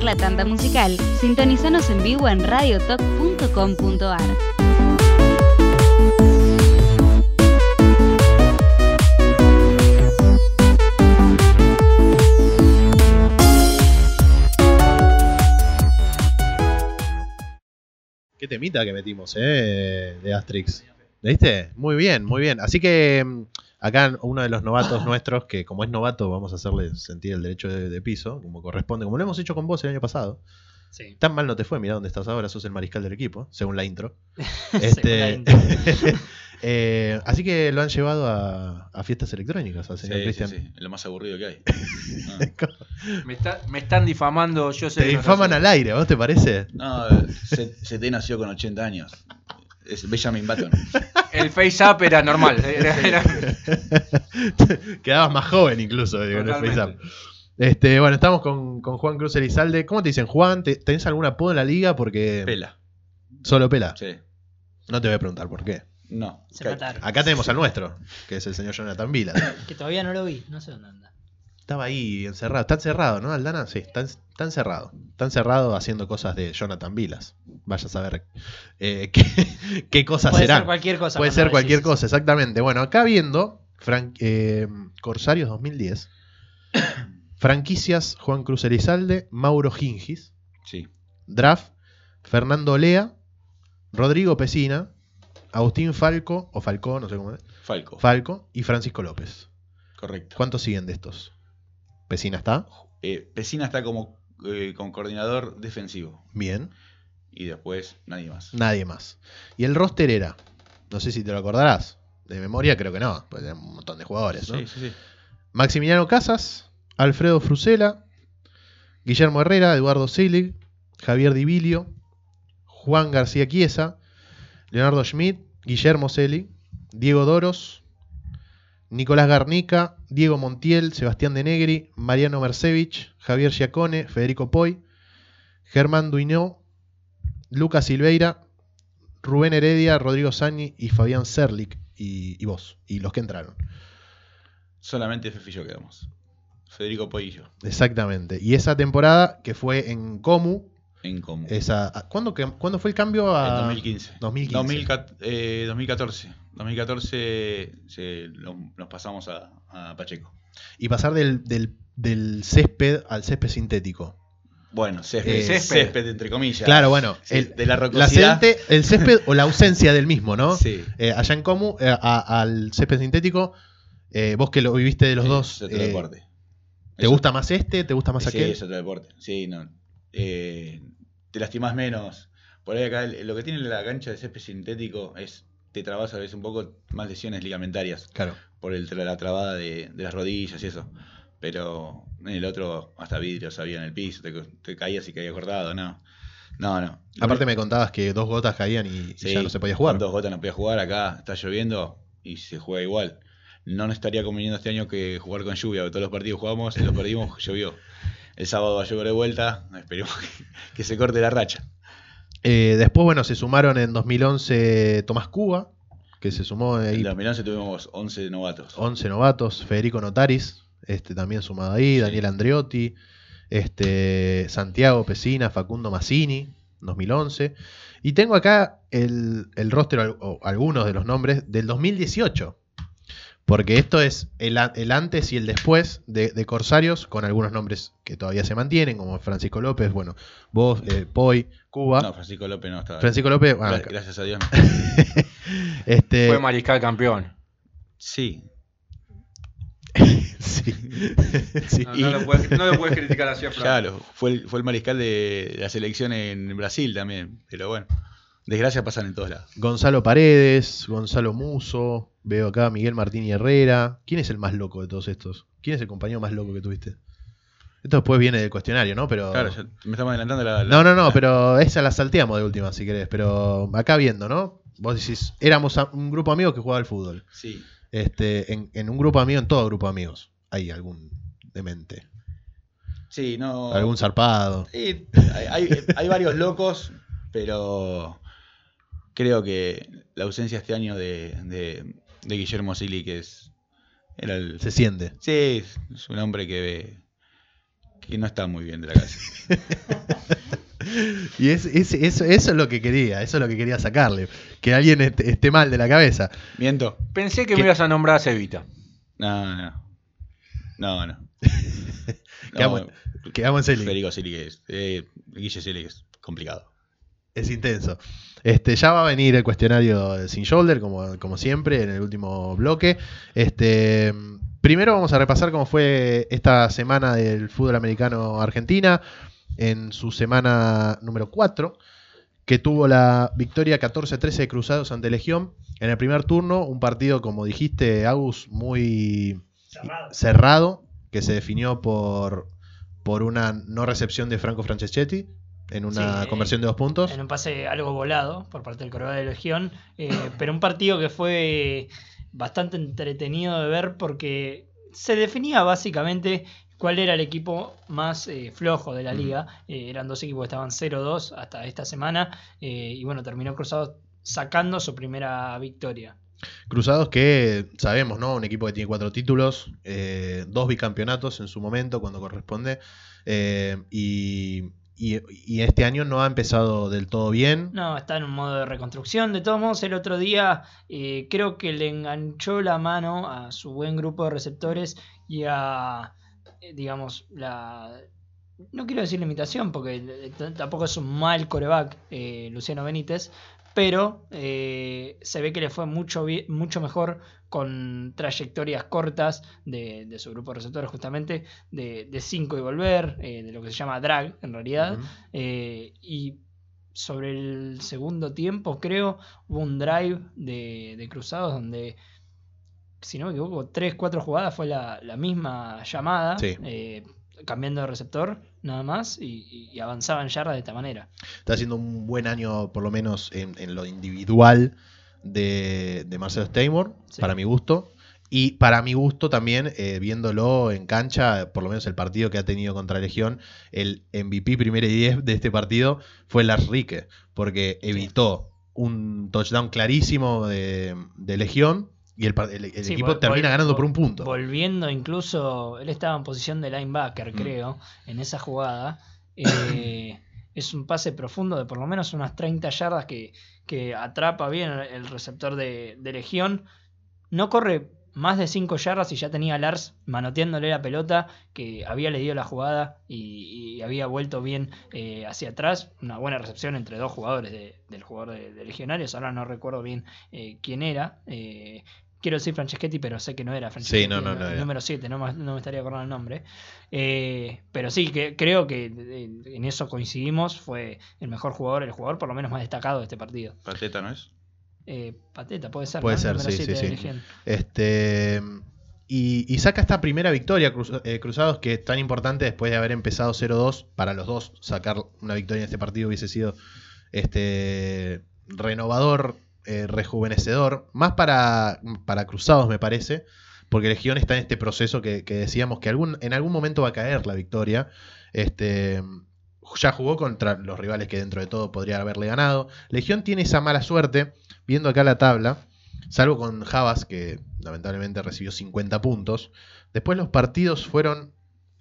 la tanda musical, sintonizanos en vivo en radiotop.com.ar. Qué temita que metimos, ¿eh? De Astrix. ¿Viste? Muy bien, muy bien. Así que mm, acá uno de los novatos nuestros, que como es novato, vamos a hacerle sentir el derecho de, de piso, como corresponde, como lo hemos hecho con vos el año pasado. Sí. Tan mal no te fue, mira dónde estás ahora, sos el mariscal del equipo, según la intro. [laughs] Según Este, la intro. [laughs] eh, así que lo han llevado a, a fiestas electrónicas al señor sí, Cristian. sí, es lo más aburrido que hay. No, [laughs] Me, está- me están difamando, yo sé Te difaman al aire, ¿a ¿vos te parece? No, C- CT nació con 80 años. Es Benjamin Button. [laughs] El face up era normal. era- era- [laughs] Quedabas más joven incluso, digo, en el Totalmente. FaceApp. Este, bueno, estamos con, con Juan Cruz Elizalde. ¿Cómo te dicen, Juan? ¿Te- ¿Tenés algún apodo en la liga? Porque Pela. solo pela. Sí. No te voy a preguntar por qué. No. Se. Acá tenemos al nuestro, que es el señor Jonathan Vila. Que todavía no lo vi, no sé dónde anda. Estaba ahí encerrado. Está encerrado, ¿no, Aldana? Sí, está, está encerrado. Está encerrado haciendo cosas de Jonathan Vilas. Vaya a saber eh, [laughs] qué, qué cosas Puede serán. ser cualquier cosa. Puede ser cualquier decís cosa, exactamente. Bueno, acá viendo eh, Corsarios 2010, [coughs] franquicias Juan Cruz Elizalde, Mauro Gingis, Sí. Draft, Fernando Lea, Rodrigo Pesina, Agustín Falco, o Falcó, no sé cómo es, Falco. Falco y Francisco López. Correcto. ¿Cuántos siguen de estos? ¿Pesina está? Eh, Pesina está como, eh, como coordinador defensivo. Bien. Y después nadie más. Nadie más. Y el roster era, no sé si te lo acordarás, de memoria creo que no, pues un montón de jugadores, ¿no? Sí, sí, sí. Maximiliano Casas, Alfredo Frusela, Guillermo Herrera, Eduardo Selig, Javier Divilio, Juan García Chiesa, Leonardo Schmidt, Guillermo Celi, Diego Doros, Nicolás Garnica, Diego Montiel, Sebastián de Negri, Mariano Mercevich, Javier Giacone, Federico Poi, Germán Duinó, Lucas Silveira, Rubén Heredia, Rodrigo Sani y Fabián Serlik y, y vos, y los que entraron. Solamente Fefi y yo quedamos. Federico Poillo. Exactamente. Y esa temporada que fue en Comu, En común. esa, ¿a- ¿cuándo, que- ¿cuándo fue el cambio a En 2015. 2015. 2014. eh, 2014. 2014 se- nos, nos pasamos a, a Pacheco. Y pasar del, del- del césped al césped sintético. Bueno, césped, Eh, césped, césped. entre comillas. Claro, bueno, Sí, el- de la La el césped o la ausencia del mismo, ¿no? Sí. Eh, allá en Comu, eh, a- al césped sintético, vos que lo viviste de los Sí, dos, es otro deporte. ¿te gusta más este? ¿Te gusta más sí, aquel? es otro deporte. Sí, no. Te lastimas menos. Por ahí acá lo que tiene la cancha de césped sintético es te trabas a veces un poco más lesiones ligamentarias Claro. por el, la trabada de, de las rodillas y eso. Pero en el otro hasta vidrios había en el piso, te, te caías y caía cortado, no. No, no. Aparte me contabas que dos gotas caían y, ya no se podía jugar. Dos gotas no podía jugar, acá está lloviendo y se juega igual. No nos estaría conveniendo este año que jugar con lluvia, porque todos los partidos jugamos y los perdimos, [laughs] llovió. El sábado va a llover de vuelta, esperemos [laughs] que, que se corte la racha. Eh, después, bueno, se sumaron en 2011 Tomás Cuba, que se sumó ahí En 2011 tuvimos 11 novatos. 11 novatos, Federico Notaris, este también sumado ahí, Sí. Daniel Andriotti, este Santiago Pesina, Facundo Massini, 2011. Y tengo acá el, el roster o, o algunos de los nombres del 2018. Porque esto es el, antes y el después de, de Corsarios, con algunos nombres que todavía se mantienen, como Francisco López, bueno, vos, eh, Poi, Cuba. No, Francisco López no estaba. Francisco López. Gracias a Dios. [laughs] este, Fue mariscal campeón. Sí. [laughs] sí. [laughs] Sí. No, no lo puedes, no lo puedes criticar así a Fran. Claro, fue el, fue el mariscal de la selección en Brasil también. Pero bueno, desgracias pasan en todos lados. Gonzalo Paredes, Gonzalo Muso, veo acá a Miguel Martín y Herrera. ¿Quién es el más loco de todos estos? ¿Quién es el compañero más loco que tuviste? Esto después viene del cuestionario, ¿no? Pero. Claro, ya me estamos adelantando la. la- No, no, no, pero esa la salteamos de última, si querés. Pero acá viendo, ¿no? Vos decís, éramos un grupo de amigos que jugaba al fútbol. Sí. Este, en, en un grupo de amigos, en todo grupo de amigos, hay algún demente. Sí, no. Algún zarpado. Sí, hay, hay- hay varios locos, pero creo que la ausencia este año de, de- de Guillermo Sili, que es. Era el, Se siente. sí, es un hombre que, que no está muy bien de la cabeza. [laughs] Y es, es- eso, eso es lo que quería, eso es lo que quería sacarle. Que alguien esté, esté mal de la cabeza. ¿Miento? Pensé que me ibas a nombrar a Cevita. No, no. No, no. [laughs] Quedamos, quedamos en Celi. Federico Celi que es. Eh, Guille Celi que es complicado. Es intenso. Este, ya va a venir el cuestionario de sin shoulder, como, como siempre, en el último bloque. Este, primero vamos a repasar cómo fue esta semana del fútbol americano Argentina, en su semana número 4, que tuvo la victoria 14-13 de Cruzados ante Legión. En el primer turno, un partido, como dijiste, Agus, muy cerrado, que se definió por, por una no recepción de Franco Franceschetti en una Sí, conversión de dos puntos. En un pase algo volado por parte del corredor de Legión, eh, [laughs] pero un partido que fue bastante entretenido de ver porque se definía básicamente cuál era el equipo más eh, flojo de la liga. Eh, eran dos equipos que estaban 0-2 hasta esta semana y bueno, terminó Cruzados sacando su primera victoria. Cruzados que sabemos, ¿no? Un equipo que tiene cuatro títulos, dos bicampeonatos en su momento, cuando corresponde. y, y- este año no ha empezado del todo bien. No, está en un modo de reconstrucción. De todos modos, el otro día eh, creo que le enganchó la mano a su buen grupo de receptores y a, eh, digamos, la... No quiero decir limitación, porque eh, tampoco es un mal coreback eh, Luciano Benítez, pero eh, se ve que le fue mucho, mucho mejor con trayectorias cortas de, de su grupo de receptores, justamente de 5 y volver, eh, de lo que se llama drag en realidad. Eh, y sobre el segundo tiempo, creo, hubo un drive de, de Cruzados donde, si no me equivoco, 3-4 jugadas fue la, la misma llamada, Sí. eh, cambiando de receptor, nada más, y, y avanzaba en yardas de esta manera. Está haciendo un buen año, por lo menos en, en lo individual, de, de Marcelo Sí. para mi gusto. Y para mi gusto también, eh, viéndolo en cancha, por lo menos el partido que ha tenido contra Legión, el MVP primero y 10 de este partido fue Lars Rique, porque evitó un touchdown clarísimo de, de Legión y el, par- el- el Sí, equipo termina ganando por un punto. Volviendo incluso, él estaba en posición de linebacker, Mm. creo, en esa jugada. Eh, [coughs] es un pase profundo de por lo menos unas 30 yardas que, que atrapa bien el receptor de, de Legión. No corre más de 5 yardas y ya tenía a Lars manoteándole la pelota que había leído la jugada y, había vuelto bien eh, hacia atrás. Una buena recepción entre dos jugadores de- del jugador de, de Legionarios. Ahora no recuerdo bien eh, quién era. Eh, quiero decir Franceschetti, pero sé que no era Franceschetti. Sí, no, no, no el número 7, no, me- no me estaría acordando el nombre. Eh, pero sí, que, creo que eh, en eso coincidimos. Fue el mejor jugador, el jugador por lo menos más destacado de este partido. Pateta, ¿no es? Eh, Pateta, puede ser. Puede ¿no? ser, Número sí, siete sí, de sí. Este, y, y saca esta primera victoria Cruz- eh, Cruzados que es tan importante después de haber empezado 0-2. Para los dos, sacar una victoria en este partido hubiese sido este, renovador, eh, rejuvenecedor. Más para, para Cruzados, me parece. Porque Legión está en este proceso que, que decíamos que en algún momento va a caer la victoria. Este, ya jugó contra los rivales que dentro de todo podría haberle ganado. Legión tiene esa mala suerte, viendo acá la tabla, salvo con Javas, que lamentablemente recibió 50 puntos. Después los partidos fueron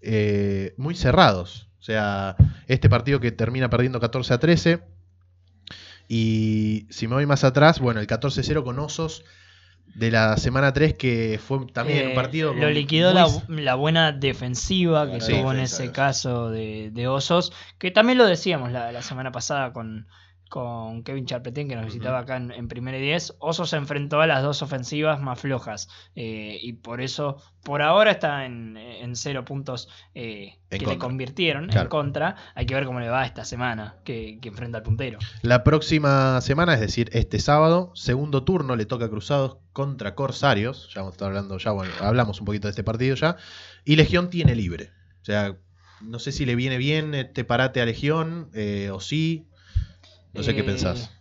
eh, muy cerrados. O sea, este partido que termina perdiendo 14 a 13. Y si me voy más atrás, bueno, el 14-0 con Osos de la semana 3, que fue también un Eh, partido. Lo liquidó la, la buena defensiva que tuvo en ese caso de, de Osos, que también lo decíamos la, la semana pasada con, con Kevin Charpetén, que nos visitaba acá en, en Primera y 10. Osos se enfrentó a las dos ofensivas más flojas eh, y por eso, por ahora está en, en cero puntos eh, En que le convirtieron Claro. en contra. Hay que ver cómo le va esta semana que, que enfrenta al puntero. La próxima semana, es decir, este sábado, segundo turno le toca Cruzados contra Corsarios. Ya vamos a estar hablando, ya bueno, hablamos un poquito de este partido ya. Y Legión tiene libre. O sea, no sé si le viene bien este parate a Legión eh, o sí. No sé qué Eh, pensás.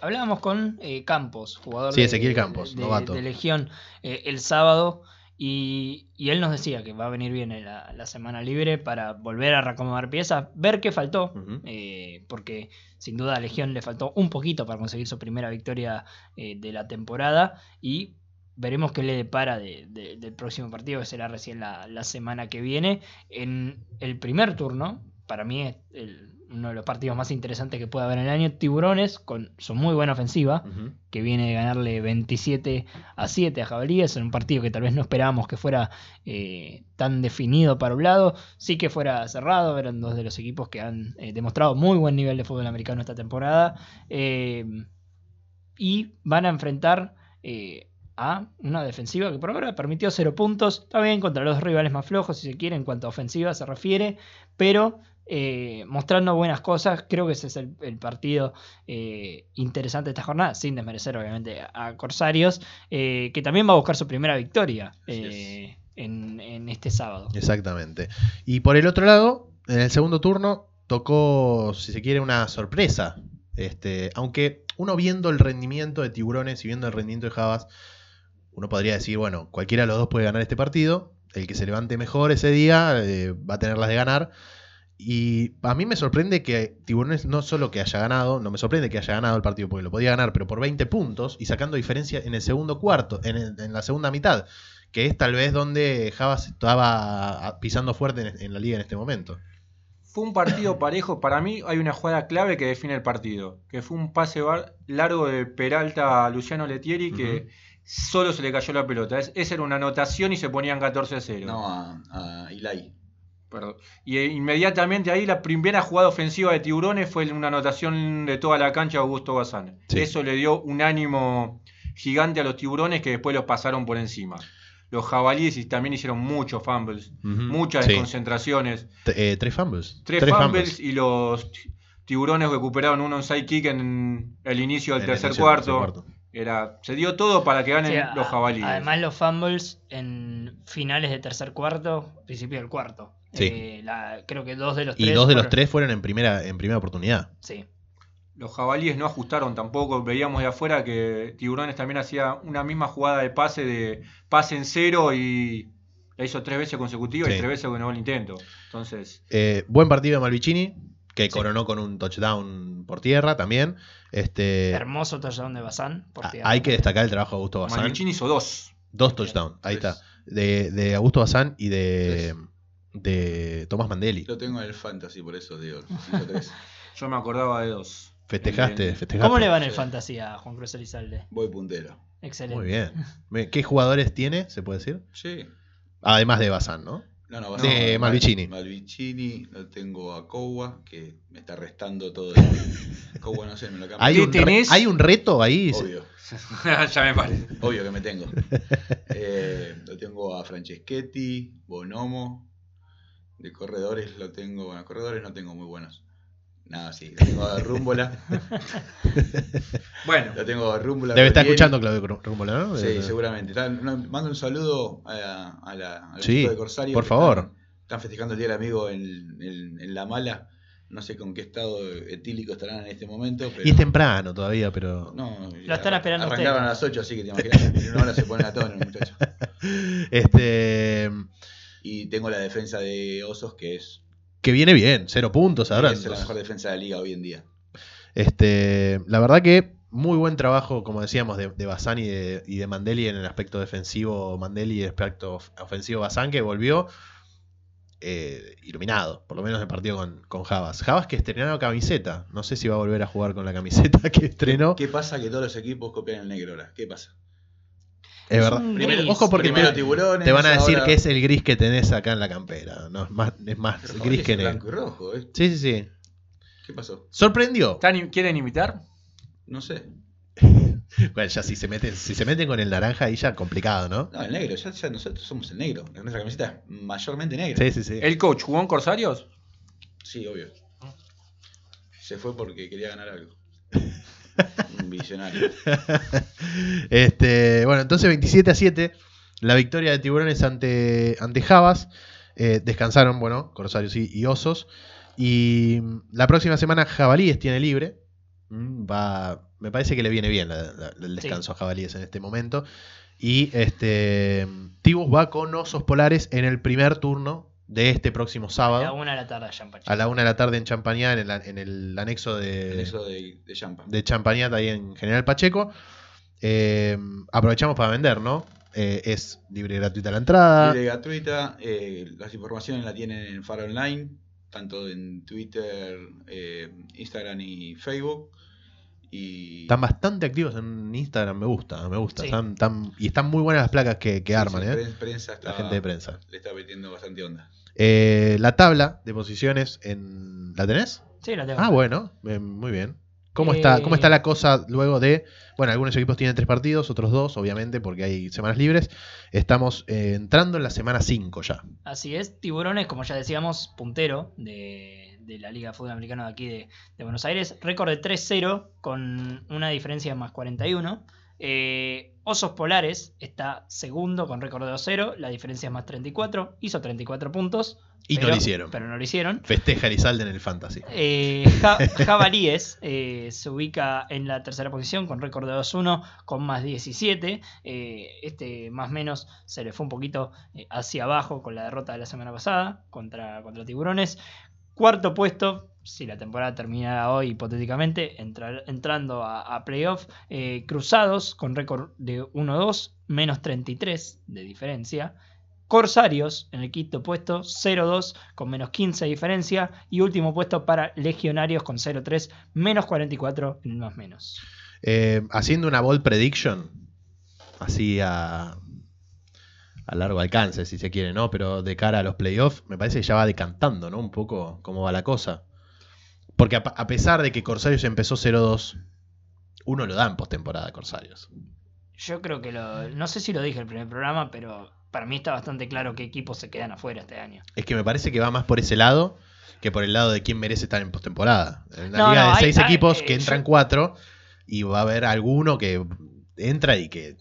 Hablábamos con eh, Campos, jugador Sí, de, Ezequiel Campos, de- novato. de Legión, eh, el sábado. Y, y él nos decía que va a venir bien en la, la semana libre para volver a reacomodar piezas, ver qué faltó, eh, porque sin duda a Legión le faltó un poquito para conseguir su primera victoria eh, de la temporada y veremos qué le depara de- de- del próximo partido, que será recién la, la semana que viene. En el primer turno, para mí es el- uno de los partidos más interesantes que puede haber en el año. Tiburones, con su muy buena ofensiva, que viene de ganarle 27 a 7 a Jabalíes, en un partido que tal vez no esperábamos que fuera eh, tan definido para un lado, sí que fuera cerrado, eran dos de los equipos que han eh, demostrado muy buen nivel de fútbol americano esta temporada, eh, y van a enfrentar a una defensiva que por ahora permitió 0 puntos, bien contra los rivales más flojos si se quiere en cuanto a ofensiva se refiere, pero eh, mostrando buenas cosas. Creo que ese es el, el partido eh, interesante de esta jornada, sin desmerecer obviamente a, Corsarios, eh, que también va a buscar su primera victoria eh, en, en este sábado. Exactamente. Y por el otro lado, en el segundo turno, tocó, si se quiere, una sorpresa. Este, aunque uno viendo el rendimiento de Tiburones y viendo el rendimiento de Javas, uno podría decir, bueno, cualquiera de los dos puede ganar este partido. El que se levante mejor ese día va a tener las de ganar. Y a mí me sorprende que Tiburones no solo que haya ganado, no me sorprende que haya ganado el partido porque lo podía ganar, pero por 20 puntos y sacando diferencia en el segundo cuarto, en, el- en la segunda mitad, que es tal vez donde Javas estaba pisando fuerte en, en la liga en este momento. Fue un partido [laughs] parejo. Para mí hay una jugada clave que define el partido. Que fue un pase largo de Peralta a Luciano Letieri que solo se le cayó la pelota. Es- esa era una anotación y se ponían 14 a 0. No, a, a Ilai. Perdón. Y eh, inmediatamente ahí la primera jugada ofensiva de Tiburones fue una anotación de toda la cancha a Augusto Bazán. Sí. Eso le dio un ánimo gigante a los Tiburones que después los pasaron por encima. Los jabalíes también hicieron muchos fumbles, muchas Sí. desconcentraciones. T- eh, tres fumbles. Tres, fumbles, y los ti- Tiburones recuperaron un onside kick en el inicio del En el tercer, inicio del cuarto. tercer cuarto. Era, se dio todo para que ganen los jabalíes. Además, los fumbles en finales de tercer cuarto, principio del cuarto. Sí. Eh, la- creo que dos de los Y tres. dos de los tres fueron en primera, en primera oportunidad. Sí. Los jabalíes no ajustaron tampoco. Veíamos de afuera que Tiburones también hacía una misma jugada de pase de pase en cero y la hizo tres veces consecutivas Sí. y tres veces con el intento. Entonces, Eh, buen partido de Malvicini, que Sí. coronó con un touchdown por tierra también. Este, Hermoso touchdown de Bazán. por tierra. hay que destacar el trabajo de Augusto Bazán. Malvicini hizo dos. Dos touchdowns, ahí está. De, de Augusto Bazán y de, de Tomás Mandeli. Lo tengo en el fantasy, por eso digo. [laughs] Yo me acordaba de dos. Festejaste, festejaste. ¿Cómo le va en el Sí. fantasía a Juan Cruz Elizalde? Voy puntero. Excelente. Muy [laughs] bien. ¿Qué jugadores tiene, se puede decir? Sí. Además de Bazán, ¿no? No, no, De a- Malvicini. Malvicini, lo tengo a Kowa, que me está restando todo. El... [laughs] Kowa no sé, me lo cambio. Hay ¿Qué un, tenés? hay un reto ahí. Obvio, ya me parece. obvio que me tengo. Eh, lo tengo a Franceschetti, Bonomo. De corredores lo tengo. Bueno, corredores no tengo muy buenos. Nada, sí. Lo tengo a Rúmbola. [laughs] Bueno, Lo tengo a Rúmbola. Debe estar escuchando Claudio Rúmbola, ¿no? Sí, seguramente. Está- no, mando un saludo a, a la, a los Sí, de Corsario. por favor. Están, están festejando el Día del Amigo en, en- en La Mala. No sé con qué estado etílico estarán en este momento. Pero Y es temprano todavía, pero. no, Lo están esperando Arrancaron ustedes. a las 8, así que te imaginas. En una hora se ponen a tono, muchachos. [laughs] Este. Y tengo la defensa de Osos, que es, Que viene bien, cero puntos ahora. es la mejor defensa de la liga hoy en día. Este, la verdad que muy buen trabajo, como decíamos, de, de Bazán y de, y de Mandeli en el aspecto defensivo, Mandeli y el aspecto of- ofensivo Bazán, que volvió eh, iluminado, por lo menos el partido con, con Javas. Javas que estrenó camiseta, no sé si va a volver a jugar con la camiseta [laughs] que estrenó. ¿Qué pasa que todos los equipos copian el negro ahora? ¿Qué pasa? Es verdad. Primero- ojo porque Primero te, tiburones. te van a decir ahora- que es el gris que tenés acá en la campera. No, es más, es más Pero gris es que blanco y rojo, ¿eh? Sí, sí, sí. ¿Qué pasó? ¿Sorprendió? ¿están- ¿quieren imitar? No sé. [laughs] Bueno, ya si se meten, si se meten con el naranja ahí ya complicado, ¿no? No, el negro, ya, ya nosotros somos el negro. Nuestra camiseta es mayormente negra. Sí, sí, sí. ¿El coach jugó en Corsarios? Sí, obvio. Se fue porque quería ganar algo. [laughs] [laughs] Un visionario. este, bueno, entonces 27 a 7, la victoria de Tiburones ante, ante Javas. Eh, descansaron, bueno, Corsarios y, y Osos. Y la próxima semana Jabalíes tiene libre. Mm, Va, me parece que le viene bien la- la- el descanso a Jabalíes en este momento. Y este Tibus va con Osos Polares en el primer turno de este próximo A la sábado. una de la tarde allá en Pacheco. A la una de la tarde en Champañá, en el, en el anexo de, eso de, de Champa. de Champañat ahí en General Pacheco. Eh, aprovechamos para vender, ¿no? Eh, es libre y gratuita la entrada. Libre y gratuita. eh, las informaciones la tienen en Faro Online, tanto en Twitter, eh, Instagram y Facebook. Y Están bastante activos en Instagram, me gusta, me gusta. Sí. Están, están- y están muy buenas las placas que, que sí, arman, sí, ¿eh? pren- prensa está- La gente de prensa. le está metiendo bastante onda. Eh, la tabla de posiciones en. ¿La tenés? Sí, la tengo. Ah, bueno, eh, muy bien. ¿Cómo, Eh, está, ¿Cómo está la cosa luego de.? Bueno, algunos equipos tienen tres partidos, otros dos, obviamente, porque hay semanas libres. Estamos eh, entrando en la semana 5 ya. Así es, Tiburones, como ya decíamos, puntero de, de la Liga de Fútbol Americano de aquí de, de Buenos Aires. Récord de 3-0 con una diferencia de más 41. Eh, Osos Polares está segundo con récord de 2-0. La diferencia es más 34. Hizo 34 puntos. Y no lo hicieron. Pero no lo hicieron. Festeja Elizalde en el Fantasy. Eh, Ja- Jabalíes eh, se ubica en la tercera posición con récord de 2-1 con más 17. Eh, este más o menos se le fue un poquito hacia abajo con la derrota de la semana pasada contra, contra Tiburones. Cuarto puesto, si la temporada terminara hoy hipotéticamente, entrando a, a playoff, eh, Cruzados con récord de 1-2, menos 33 de diferencia. Corsarios en el quinto puesto, 0-2 con menos 15 de diferencia. Y último puesto para Legionarios con 0-3, menos 44 en el más menos. Eh, haciendo una bold prediction, así a, a largo alcance, si se quiere, ¿no? Pero de cara a los playoffs, me parece que ya va decantando, ¿no? Un poco cómo va la cosa. Porque a, a pesar de que Corsarios empezó 0-2, uno lo da en postemporada Corsarios. Yo creo que lo. No sé si lo dije en el primer programa, pero para mí está bastante claro qué equipos se quedan afuera este año. Es que me parece que va más por ese lado que por el lado de quién merece estar en postemporada. En No, liga no, de hay- seis hay- equipos eh, que entran yo- cuatro y va a haber alguno que entra y que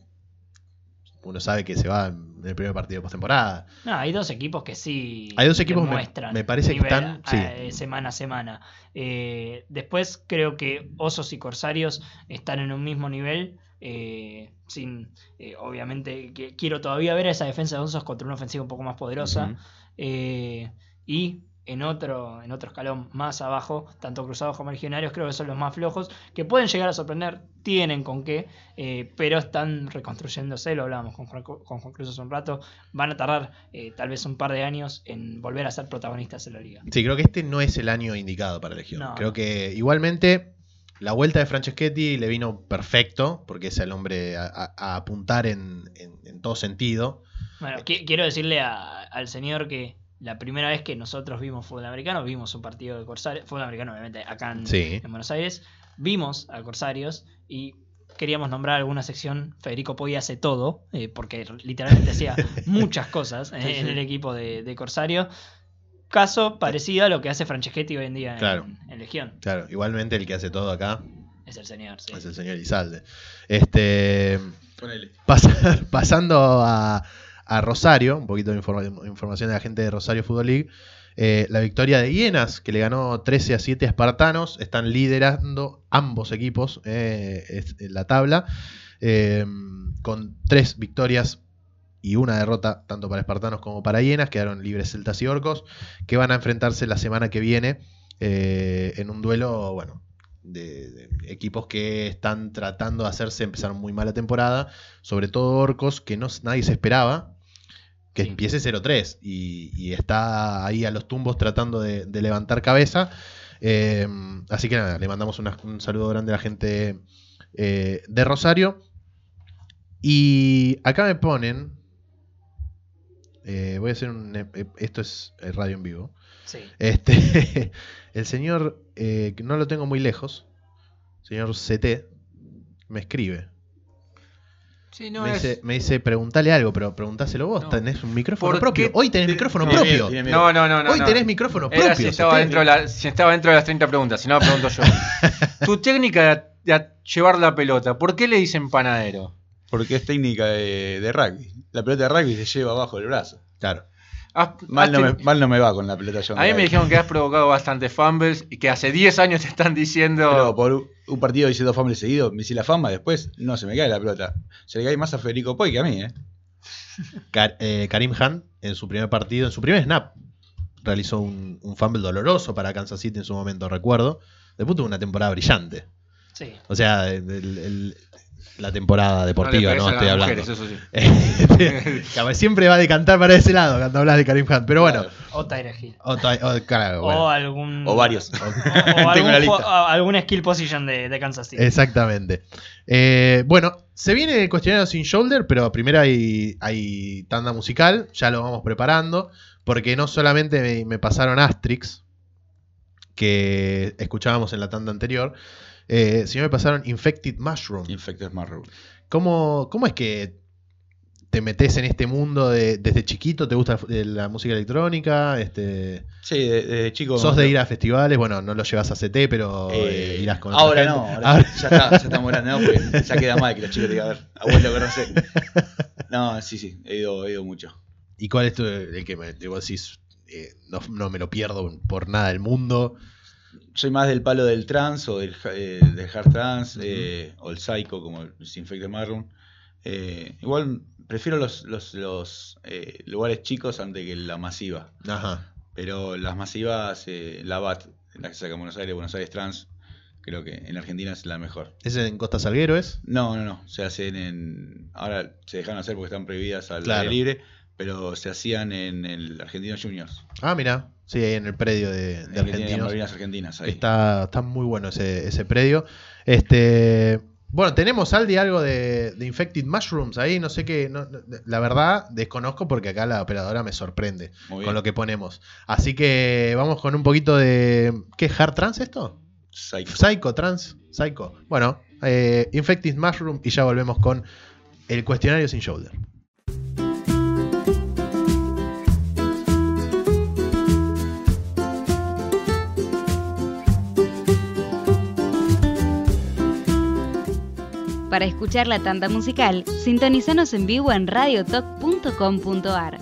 uno sabe que se va en el primer partido de postemporada. No, hay dos equipos que sí. Hay dos equipos, me- demuestran me parece que están- sí. eh, semana a semana. Eh, después creo que Osos y Corsarios están en un mismo nivel. eh, sin, eh, obviamente, que quiero todavía ver a esa defensa de Osos contra una ofensiva un poco más poderosa. Eh, y en otro, en otro escalón más abajo, tanto Cruzados como Legionarios creo que son los más flojos, que pueden llegar a sorprender, tienen con qué, eh, pero están reconstruyéndose, lo hablábamos con Juan, con Juan Cruz hace un rato, van a tardar eh, tal vez un par de años en volver a ser protagonistas en la liga. Sí, creo que este no es el año indicado para Legión. No, creo que igualmente la vuelta de Franceschetti le vino perfecto, porque es el hombre a, a- a apuntar en, en- en todo sentido. Bueno, qui- quiero decirle a- al señor que la primera vez que nosotros vimos fútbol americano, vimos un partido de Corsarios, fútbol americano obviamente acá en, Sí. en Buenos Aires, vimos a Corsarios y queríamos nombrar alguna sección, Federico Poggi hace todo, eh, porque literalmente hacía [laughs] muchas cosas eh, en el equipo de, de Corsario. Caso parecido a lo que hace Franceschetti hoy en día en, Claro. en Legión. Claro, igualmente el que hace todo acá Es el señor, sí. es el señor Izalde. Este, Ponele. Pas- [laughs] pasando a, a Rosario, un poquito de informa- información de la gente de Rosario Football League. eh, la victoria de Hienas, que le ganó 13 a 7 a Espartanos. Están liderando ambos equipos eh, en la tabla. eh, con tres victorias y una derrota, tanto para Espartanos como para Hienas. Quedaron libres Celtas y Orcos, que van a enfrentarse la semana que viene en un duelo, bueno, de, de equipos que están tratando de hacerse empezar muy mala temporada, sobre todo Orcos, que no, nadie se esperaba que Sí. empiece 0-3 y, y está ahí a los tumbos tratando de, de levantar cabeza. Eh, así que nada, le mandamos una- un saludo grande a la gente eh, de Rosario. Y acá me ponen, eh, voy a hacer un, eh, esto es radio en vivo. Sí. Este, [laughs] el señor, no lo tengo muy lejos, señor CT, me escribe. Sí, no me, es. dice, me dice, preguntale algo, pero preguntáselo vos, No. tenés un micrófono ¿Por propio. qué Hoy tenés micrófono propio. miedo. No, no, no, no. Hoy no. tenés micrófono Era propio. si estaba, dentro de la- si estaba dentro de las 30 preguntas, si no, pregunto yo. [laughs] tu técnica de, de llevar la pelota, ¿por qué le dicen panadero? Porque es técnica de, de rugby. La pelota de rugby se lleva abajo del brazo. Claro. Has- Mal has no, me, ten- mal no me va con la pelota a mí me dijeron que has provocado bastantes fumbles y que hace 10 años te están diciendo. Pero por un partido hice dos fumbles seguidos, me hice la fama, después no se me cae la pelota. Se le cae más a Federico Poy que a mí, ¿eh? [laughs] Car- eh, Karim Han, en su primer partido, en su primer snap, realizó un, un fumble doloroso para Kansas City en su momento, recuerdo. Después tuvo una temporada brillante. Sí. O sea, el- el- la temporada deportiva, no, estoy hablando. mujeres, eso sí. Claro, [laughs] [laughs] Siempre va a decantar para ese lado cuando hablas de Karim Hunt. Pero bueno, Claro. O Tyre Hill. o ta- o- claro, O algún. O varios. o- [laughs] o Tengo algún, la ju- lista. a- algún skill position de, de Kansas City. exactamente. Eh, bueno, se viene el cuestionario sin shoulder, pero primero hay, hay tanda musical, ya lo vamos preparando, porque no solamente me, me pasaron Asterix, que escuchábamos en la tanda anterior, eh, sino me pasaron Infected Mushroom. Infected Mushroom. ¿Cómo, ¿Cómo es que te metes en este mundo de- desde chiquito? ¿Te gusta la música electrónica? Este, Sí, de- desde chico. ¿Sos de ir a festivales? Bueno, no lo llevas a CT, pero eh, irás con ahora no, ahora Ahora- ya, está, ya estamos grandes, ¿no? Porque ya queda mal que los chicos digan, a ver, abuelo, ¿qué hacer? [laughs] No, sí, sí, he ido, he ido mucho. ¿Y cuál es tu, el que me digo, decís, eh, no, no me lo pierdo por nada del mundo? Soy más del palo del trance o del, eh, del hard trance eh, o el psycho como el Infected Mushroom. Eh, igual prefiero los, los, los eh, lugares chicos antes que la masiva. Ajá. Pero las masivas, eh, la BAT, la que saca en Buenos Aires, Buenos Aires Trans, creo que en Argentina es la mejor. ¿Ese en Costa Salguero es? No, no, no. Se hacen en. Ahora se dejaron hacer porque están prohibidas al Claro. aire libre, pero se hacían en el Argentino Juniors. Ah, mira. Sí, ahí en el predio de, de Argentinos. Argentinas ahí. Está, está muy bueno ese, ese predio. Este, bueno, tenemos Aldi algo de, de Infected Mushrooms ahí, no sé qué. no- la verdad, desconozco porque acá la operadora me sorprende con lo que ponemos. Así que vamos con un poquito de. ¿Qué es Hard Trans esto? Psycho. Psycho, Trans, Psycho. Bueno, eh, Infected Mushroom y ya volvemos con el cuestionario sin shoulder. Para escuchar la tanda musical, sintonizanos en vivo en radiotalk.com.ar.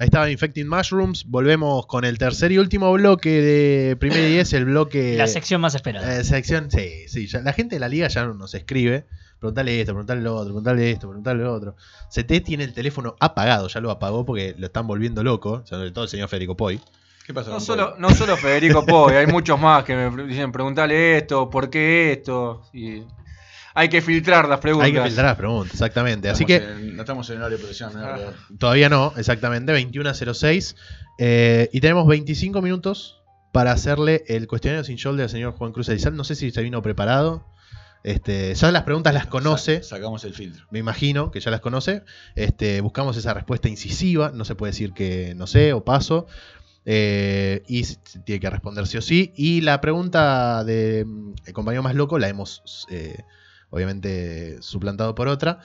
Ahí estaba Infected Mushrooms. Volvemos con el tercer y último bloque de Primer y Diez, el bloque. La sección más esperada. Eh, sección, sí, sí. ya- la gente de la liga ya nos escribe. Preguntale esto, preguntale lo otro, preguntale esto, preguntale lo otro. CT tiene el teléfono apagado, ya lo apagó porque lo están volviendo loco. Sobre todo el señor Federico Poi. ¿Qué pasa? No con solo, no solo Federico Poi, hay muchos más que me dicen, preguntale esto, ¿por qué esto? Y hay que filtrar las preguntas. Hay que filtrar las preguntas, exactamente. Así Estamos que en- no estamos en horario no, Ah. todavía no, exactamente, 21.06. eh, y tenemos 25 minutos para hacerle el cuestionario sin shoulder al señor Juan Cruz Elizal. No sé si se vino preparado. Este, ya las preguntas las conoce. Sa- sacamos el filtro. me imagino que ya las conoce. Este, buscamos esa respuesta incisiva, no se puede decir que no sé o paso. Eh, y tiene que responder sí o sí. Y la pregunta de mm, el compañero más loco la hemos eh, obviamente suplantado por otra.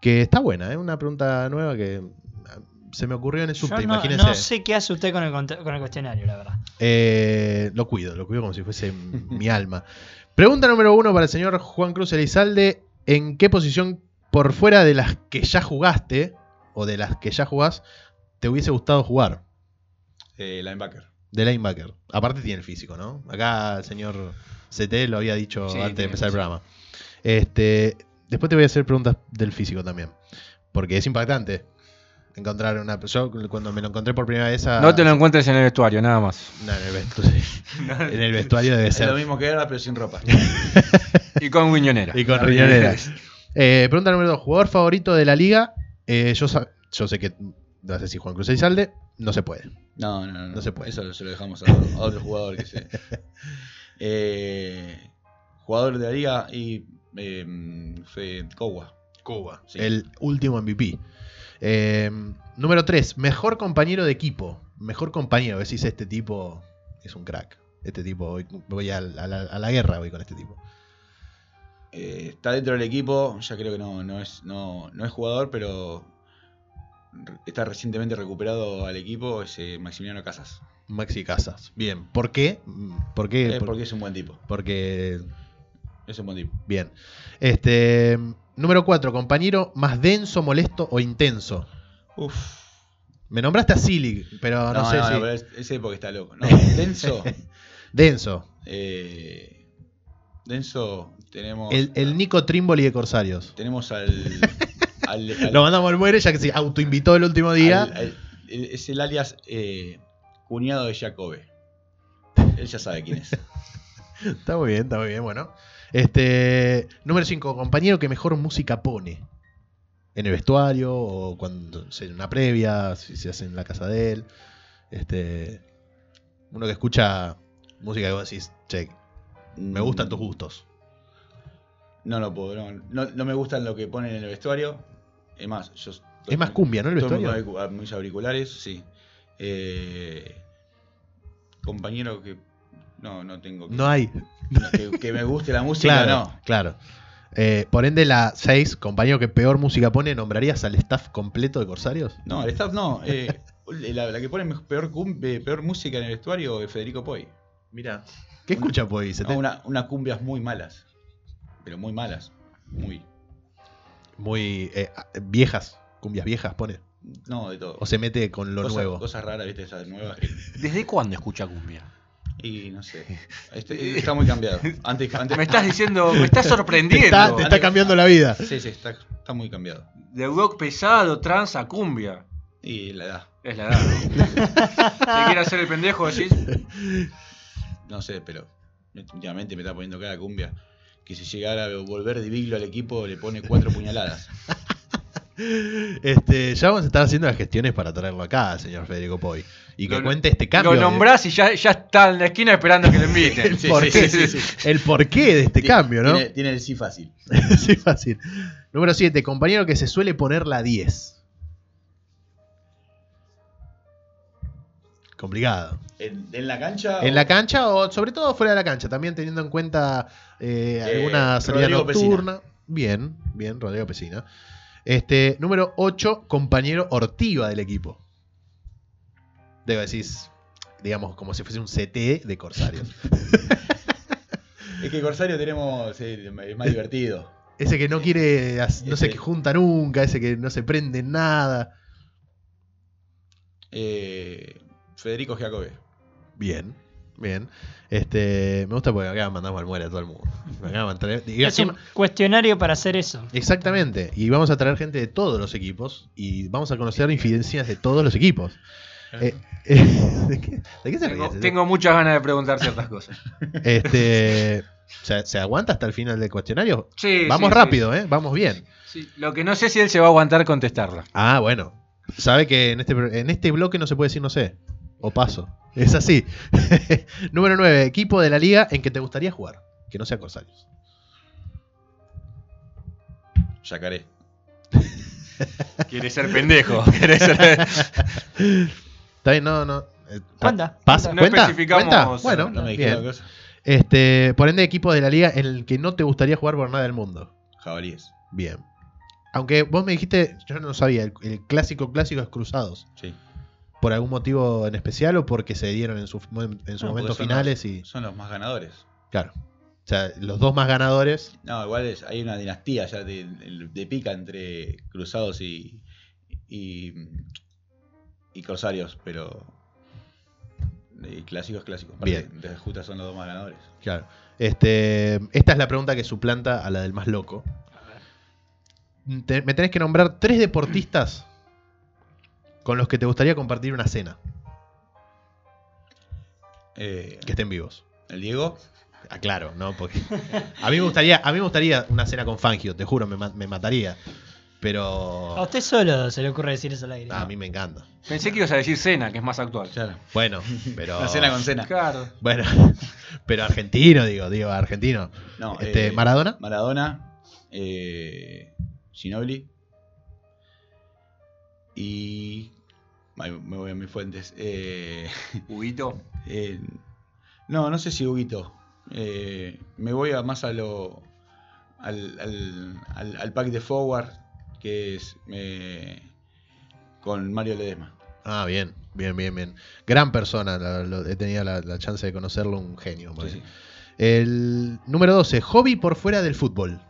Que está buena, es una pregunta nueva que ah, se me ocurrió en el Yo subte, no, imagínense. no sé qué hace usted con el, con el cuestionario, la verdad. Eh, lo cuido, lo cuido como si fuese [laughs] mi alma. Pregunta número uno para el señor Juan Cruz Elizalde. ¿En qué posición por fuera de las que ya jugaste o de las que ya jugás te hubiese gustado jugar? Eh, linebacker. De linebacker. Aparte tiene el físico, ¿no? Acá el señor CT lo había dicho Sí, antes de empezar el programa. Este, después te voy a hacer preguntas del físico también. Porque es impactante encontrar una... Yo cuando me lo encontré por primera vez... a- No te lo encuentres en el vestuario, nada más. No, en el vestuario, [laughs] en el vestuario debe Es ser. lo mismo que era, pero sin ropa. [laughs] Y con guiñonera. Y con riñoneras. Eh, pregunta número 2. Jugador favorito de la liga. Eh, yo, yo sé que vas a decir Juan Cruz Elizalde. No se puede. No, no, no. No se puede. Eso se lo dejamos a, a otro jugador que se. [laughs] Eh, jugador de la liga y. Eh, fue Kowa. Cuba. Sí. El último MVP. Eh, número 3. Mejor compañero de equipo. Mejor compañero. Decís, este tipo es un crack. Este tipo, voy, voy a, la, a la- a la guerra voy con este tipo. Eh, está dentro del equipo, ya creo que no, no, es, no, no es jugador, pero está recientemente recuperado al equipo, es eh, Maximiliano Casas. Maxi Casas. Bien. ¿Por qué? Mm, ¿Por qué? Eh, Por- porque es un buen tipo. porque Es un buen tipo. Bien. Este, número 4. Compañero más denso, molesto o intenso. Uf. Me nombraste a Silly, pero no, sé si. pero es- ese porque está loco. No, [laughs] denso. Denso. eh, denso, tenemos. El, el Nico Trimboli de Corsarios. Tenemos al. [laughs] al- al- Lo mandamos al muere ya que se autoinvitó el último día. al- es el alias eh, cuñado de Jacobe. Él ya sabe quién es. [laughs] Está muy bien, está muy bien, bueno. Este, número 5, compañero que mejor música pone. En el vestuario o cuando se en una previa, si se hace en la casa de él. Este, uno que escucha música que vos decís, che, me gustan tus gustos. No lo puedo, no, no, no me gustan lo que ponen en el vestuario. Es más, yo estoy Es más cumbia, ¿no? El vestuario. mis auriculares, sí. Eh, compañero que no, no tengo. No hay. Que, que me guste la música, Claro, no. claro. Eh, por ende, la 6, compañero que peor música pone, ¿nombrarías al staff completo de Corsarios? No, el staff no. eh, la, la que pone peor, eh, peor música en el vestuario es Federico Poi. Mira. ¿Qué escucha, pues? No, una- unas cumbias muy malas. Pero muy malas. Muy. Muy eh, viejas, cumbias viejas pone. No, de todo. O se mete con lo cosas, nuevo. Cosas raras, viste, esas nuevas. ¿Desde cuándo escucha cumbia? Y no sé. [laughs] Este- está muy cambiado. Antes, [laughs] antes- Me estás diciendo, me estás Te [laughs] sorprendiendo. está, te está cambiando la vida. Sí, sí, está, está muy cambiado. De rock pesado, trans a cumbia. Y la edad. Es la edad. ¿no? ¿Te quiere hacer el pendejo? Decís. No sé, pero últimamente me está poniendo cada cumbia. Que si llegara a volver de Viglo al equipo le pone cuatro puñaladas. Este, ya vamos a estar haciendo las gestiones para traerlo acá, señor Federico Poi. Y que Lo- cuente este cambio. Lo de- nombrás y ya, ya está en la esquina esperando que lo inviten. el, [laughs] Sí, por sí, sí, sí, sí. el porqué de este cambio, ¿no? Tiene, tiene el sí fácil. [laughs] sí, fácil. Número 7, compañero que se suele poner la 10. Complicado. ¿En, en la cancha? En o- la cancha o sobre todo fuera de la cancha, también teniendo en cuenta eh, Eh, alguna salida Rodrigo nocturna. Bien, bien, Rodrigo Pesina. Este, número 8, compañero Ortiva del equipo. Debo decir, digamos, como si fuese un CT de Corsarios. [laughs] Es que Corsario tenemos. es más divertido. Ese que no quiere, no se Ese. junta nunca, ese que no se prende en nada. Eh, Federico Giacobbe. Bien, bien. Este, me gusta porque acá mandamos al muere a todo el mundo. Acá van a traer- y Es un cuestionario para hacer eso. Exactamente. Y vamos a traer gente de todos los equipos y vamos a conocer infidencias de todos los equipos. Eh, eh, [laughs] ¿de, qué, de qué se Tengo, ríe? tengo muchas ganas de preguntar ciertas cosas. [laughs] Este, ¿se, se aguanta hasta el final del cuestionario? Sí, Vamos sí, rápido, ¿eh? Vamos bien. sí. Lo que no sé si él se va a aguantar contestarla. Ah, bueno. Sabe que en este, en este bloque no se puede decir no sé. O paso. Es así. [laughs] Número 9. Equipo de la liga en que te gustaría jugar. Que no sea Corsarios. Yacaré. [laughs] Quiere ser pendejo. [laughs] quiere ser- Está bien, no, no. eh, Cuenta, ¿Pasa? No ¿Cuenta? especificamos- ¿Cuenta? Bueno, No me bien. cosa. Este, por ende, equipo de la liga en el que no te gustaría jugar por nada del mundo. Jabalíes. Bien. Aunque vos me dijiste, yo no sabía, el, el clásico clásico es Cruzados. Sí. ¿Por algún motivo en especial o porque se dieron en, su, en su No, momento porque son finales? los- y Son los más ganadores. Claro. O sea, los dos más ganadores. No, igual es- hay una dinastía ya de, de pica entre cruzados y, y, y corsarios, pero eh, clásicos clásicos. Bien. De justa son los dos más ganadores. Claro. Este, esta es la pregunta que suplanta a la del más loco. Te- me tenés que nombrar tres deportistas con los que te gustaría compartir una cena, Eh, que estén vivos. el Diego, Ah, claro, ¿no? Porque a mí me gustaría, a mí me gustaría una cena con Fangio, te juro, me, me mataría. A Pero usted solo se le ocurre decir eso al aire. a mí me encanta. Pensé que ibas a decir cena, que es más actual. claro. Bueno, pero [laughs] Una cena con cena. Claro. bueno, [laughs] pero argentino, digo, digo, argentino. No, Este, eh, Maradona, Maradona, eh, Ginobili y. me voy a mis fuentes. Eh, [laughs] Huguito. eh, no, no sé si Huguito. Eh, me voy a más a lo. Al, al, al- al pack de forward que es eh, con Mario Ledesma. Ah, bien, bien, bien, bien. Gran persona, la- lo- he tenido la, la chance de conocerlo, un genio. Sí. El número 12, hobby por fuera del fútbol.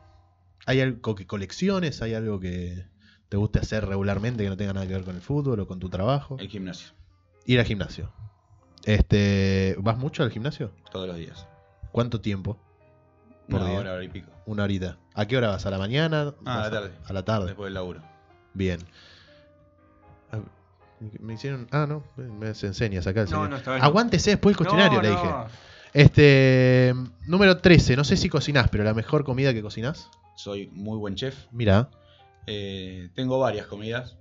¿Hay algo que colecciones? ¿Hay algo que te guste hacer regularmente que no tenga nada que ver con el fútbol o con tu trabajo? El gimnasio, Ir al gimnasio. Este, ¿Vas mucho al gimnasio? todos los días. ¿Cuánto tiempo? por Una día? hora, hora y pico. Una horita. ¿A qué hora vas? ¿A la mañana? Ah, a ¿Vas la tarde. A la tarde. Después del laburo. Bien. Ah, Me hicieron. Ah, no. Me se enseñas acá. el No, no, está bien. Aguántese después el cuestionario, No, le no. dije. Este. Número 13. No sé si cocinás, pero la mejor comida que cocinás. Soy muy buen chef. Mira. Eh, tengo varias comidas,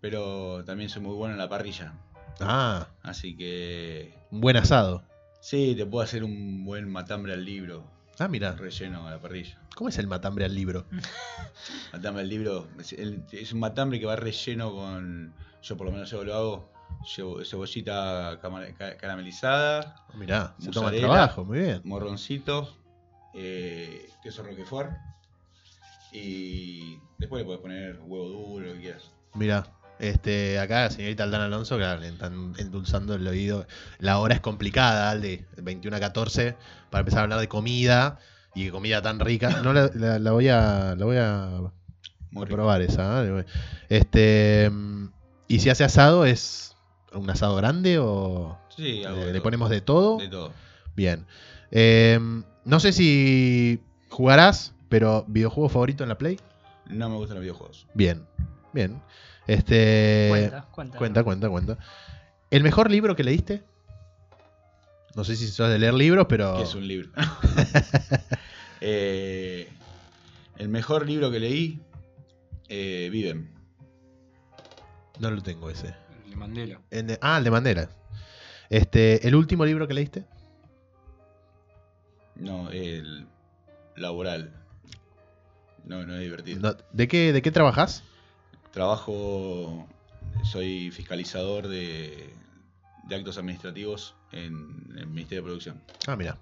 pero también soy muy bueno en la parrilla. Ah, Así que un buen asado. sí, te puedo hacer un buen matambre al libro Ah, mira. relleno a la parrilla. ¿Cómo es el matambre al libro? [laughs] Matambre al libro es, el- es un matambre que va relleno con, yo por lo menos yo lo hago, cebo- cebollita caramelizada, Mirá, se toma el trabajo, muy bien. morroncitos, eh, queso roquefort y después le puedes poner huevo duro, lo que quieras. Mira, este, acá la señorita Aldana Alonso, claro, le están endulzando el oído. La hora es complicada, Alde, 21 a 14, para empezar a hablar de comida y comida tan rica. No la, la- la voy a, la voy a, a probar esa. ¿eh? Este, mm, y si hace asado, ¿es un asado grande o Sí, algo de le ponemos de todo? de todo. Bien. Eh, no sé si jugarás, pero videojuego favorito en la Play. No me gustan los videojuegos. Bien, bien. Este, cuenta, cuenta. Cuenta, cuenta, cuenta. ¿El mejor libro que leíste? No sé si sos de leer libros, pero. es un libro. [laughs] Eh, el mejor libro que leí, eh, Viven. No lo tengo ese. El de Mandela. El de- ah, el de Mandela. Este, ¿El último libro que leíste? No, el laboral. No, no es divertido. No, ¿de, qué, ¿De qué trabajás? Trabajo, soy fiscalizador de, de actos administrativos en el Ministerio de Producción. Ah, mira.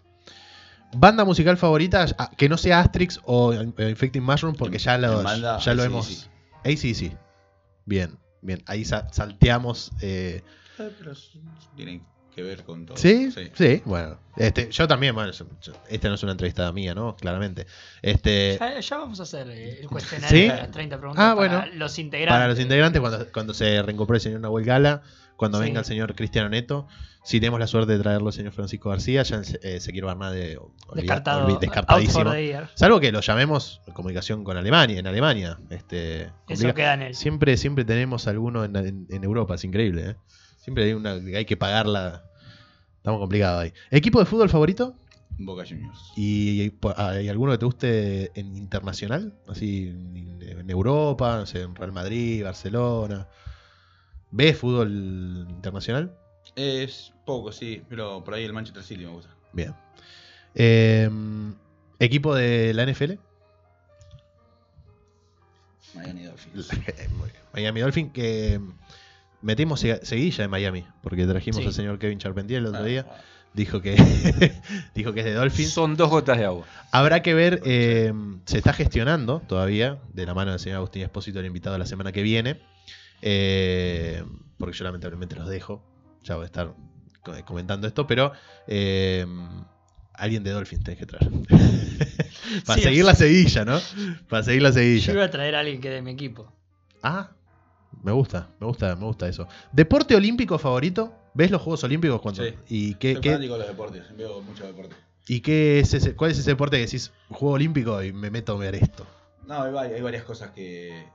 ¿Banda musical favorita? Ah, Que no sea Asterix o eh, Infecting Mushroom, porque En- ya lo, en banda, ya lo AC/DC. hemos. Ahí sí. Bien, bien. Ahí sa- salteamos. eh, Eh, Pero tienen que ver con todo. ¿Sí? ¿Sí? bueno. Este, yo también, bueno, yo- yo- esta no es una entrevista mía, ¿no? Claramente. Este, Ya, ya vamos a hacer eh, el cuestionario ¿Sí? de las 30 preguntas Ah, para bueno. los integrantes. para los integrantes, cuando, cuando se reincorpore el señor Nahuel Gala, cuando Sí. venga el señor Cristiano Neto, si tenemos la suerte de traerlo el señor Francisco García, ya el eh, Ezequiel Bernade olvida- Descartado. descartadísimo. Salvo que lo llamemos en comunicación con Alemania, en Alemania. Este, Eso queda en él. siempre, siempre tenemos alguno en, en- en Europa, es increíble. ¿eh? Siempre hay una que hay que pagarla. Estamos complicados ahí. ¿Equipo de fútbol favorito? Boca Juniors. ¿Y hay alguno que te guste en internacional? Así en, en Europa, no sé, en Real Madrid, Barcelona. ¿Ves fútbol internacional? Es poco, sí, pero por ahí el Manchester City me gusta. Bien. Eh, ¿Equipo de la NFL? Miami Dolphins. [laughs] Miami Dolphin, que metimos se- seguilla en Miami, porque trajimos Sí. al señor Kevin Charpentier el otro Ah, día. ah. Dijo que, [laughs] dijo que es de Dolphins. Son dos gotas de agua. Habrá que ver, eh, se está gestionando todavía, de la mano del señor Agustín Espósito, el invitado la semana que viene, eh, porque yo lamentablemente los dejo, ya voy a estar co- comentando esto, pero eh, alguien de Dolphins tenés que traer. [laughs] Para Sí, seguir la seguilla, ¿no? Para seguir la Yo seguilla. iba a traer a alguien que de mi equipo. Ah, me gusta, me gusta, me gusta eso. ¿Deporte olímpico favorito? ¿Ves los Juegos Olímpicos cuando? Sí. ¿Y qué, Soy qué- fanático de los deportes, veo mucho deporte. y qué es ese, cuál es ese deporte que decís Juego Olímpico y me meto a ver esto? No, hay varias, hay varias cosas que.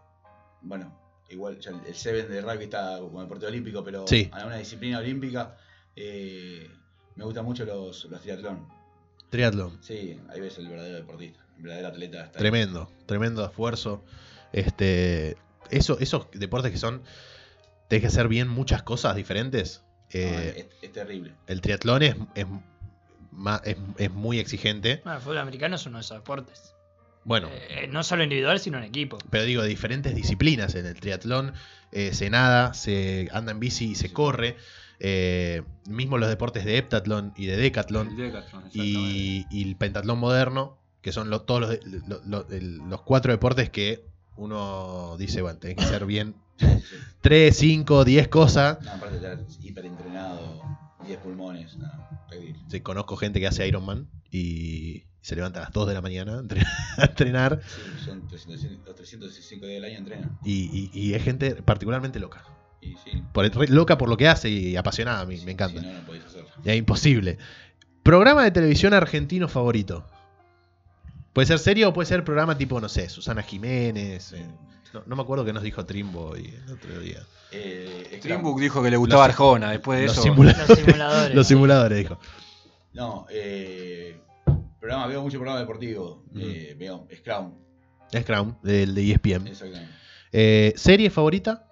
Bueno, igual ya el Seven de rugby está como deporte olímpico, pero Sí. a una disciplina olímpica eh, me gustan mucho los, los triatlón. Triatlón. Sí, ahí ves el verdadero deportista, el verdadero atleta. Está ahí. Tremendo, tremendo esfuerzo. Este, eso, esos deportes que son, tenés que hacer bien muchas cosas diferentes. No, Eh, es, es terrible. el triatlón es, es, es- es muy exigente. Bueno, el fútbol americano es uno de esos deportes. Bueno, Eh, no solo individual, sino en equipo. pero digo, diferentes disciplinas. En el triatlón eh, se nada, se anda en bici y se Sí. corre. Eh, mismo los deportes de heptatlón y de decatlón. Y, y el pentatlón moderno, que son lo- todos los, los cuatro deportes que uno dice, bueno, tenés que ser bien Sí. 3, 5, 10 cosas. No, aparte de estar hiper entrenado, 10 pulmones, no. Sí, conozco gente que hace Ironman y se levanta a las 2 de la mañana a entre- [laughs] a entrenar Sí, son 300, los 365 días del año entrenan. y, y- y es gente particularmente loca. Y sí, Por, loca por lo que hace y apasionada, a mí sí, me encanta. Si no, no podéis hacerlo. Ya imposible. Programa de televisión argentino favorito. Puede ser serie o puede ser programa tipo, no sé, Susana Jiménez. eh, no, no me acuerdo qué nos dijo Trimbo el otro día. Eh. Trimbook dijo que le gustaba Los- Arjona. Después de Los, eso. simula- Los simuladores. [laughs] los simuladores, dijo. No, eh, programa, veo mucho programa deportivo. Ujú. eh, veo Scrum, Scrum, del de ESPN. exactamente. Eh, ¿Serie favorita?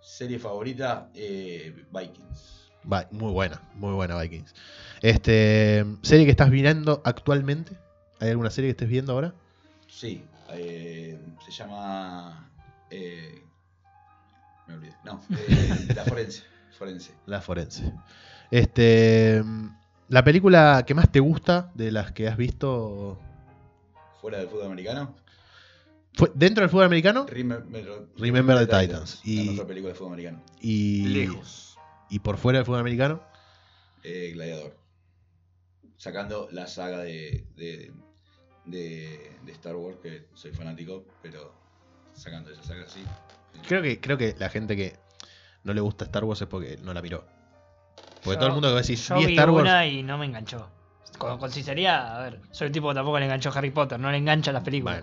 Serie favorita, eh, Vikings. Va- muy buena, muy buena Vikings. Este, ¿Serie que estás mirando actualmente? ¿Hay alguna serie que estés viendo ahora? Sí, eh, se llama. eh, me olvidé. No, eh, La Forense. Forense. La forense. Este, ¿La película que más te gusta de las que has visto Fuera del fútbol americano. fue dentro del fútbol americano? Remember, Remember the Titans. Y... Y- La mejor película de fútbol americano. Y, Lejos. y por fuera del fútbol americano. Eh, Gladiador. Sacando la saga de, de, de, de Star Wars, que soy fanático, pero sacando esa saga sí. Creo que, creo que la gente que no le gusta Star Wars es porque no la miró. Porque Yo- todo el mundo que va a decir, Yo vi vi Star Wars. una y no me enganchó. Con, con sinceridad, a ver, soy el tipo que tampoco le enganchó Harry Potter, no le engancha las películas.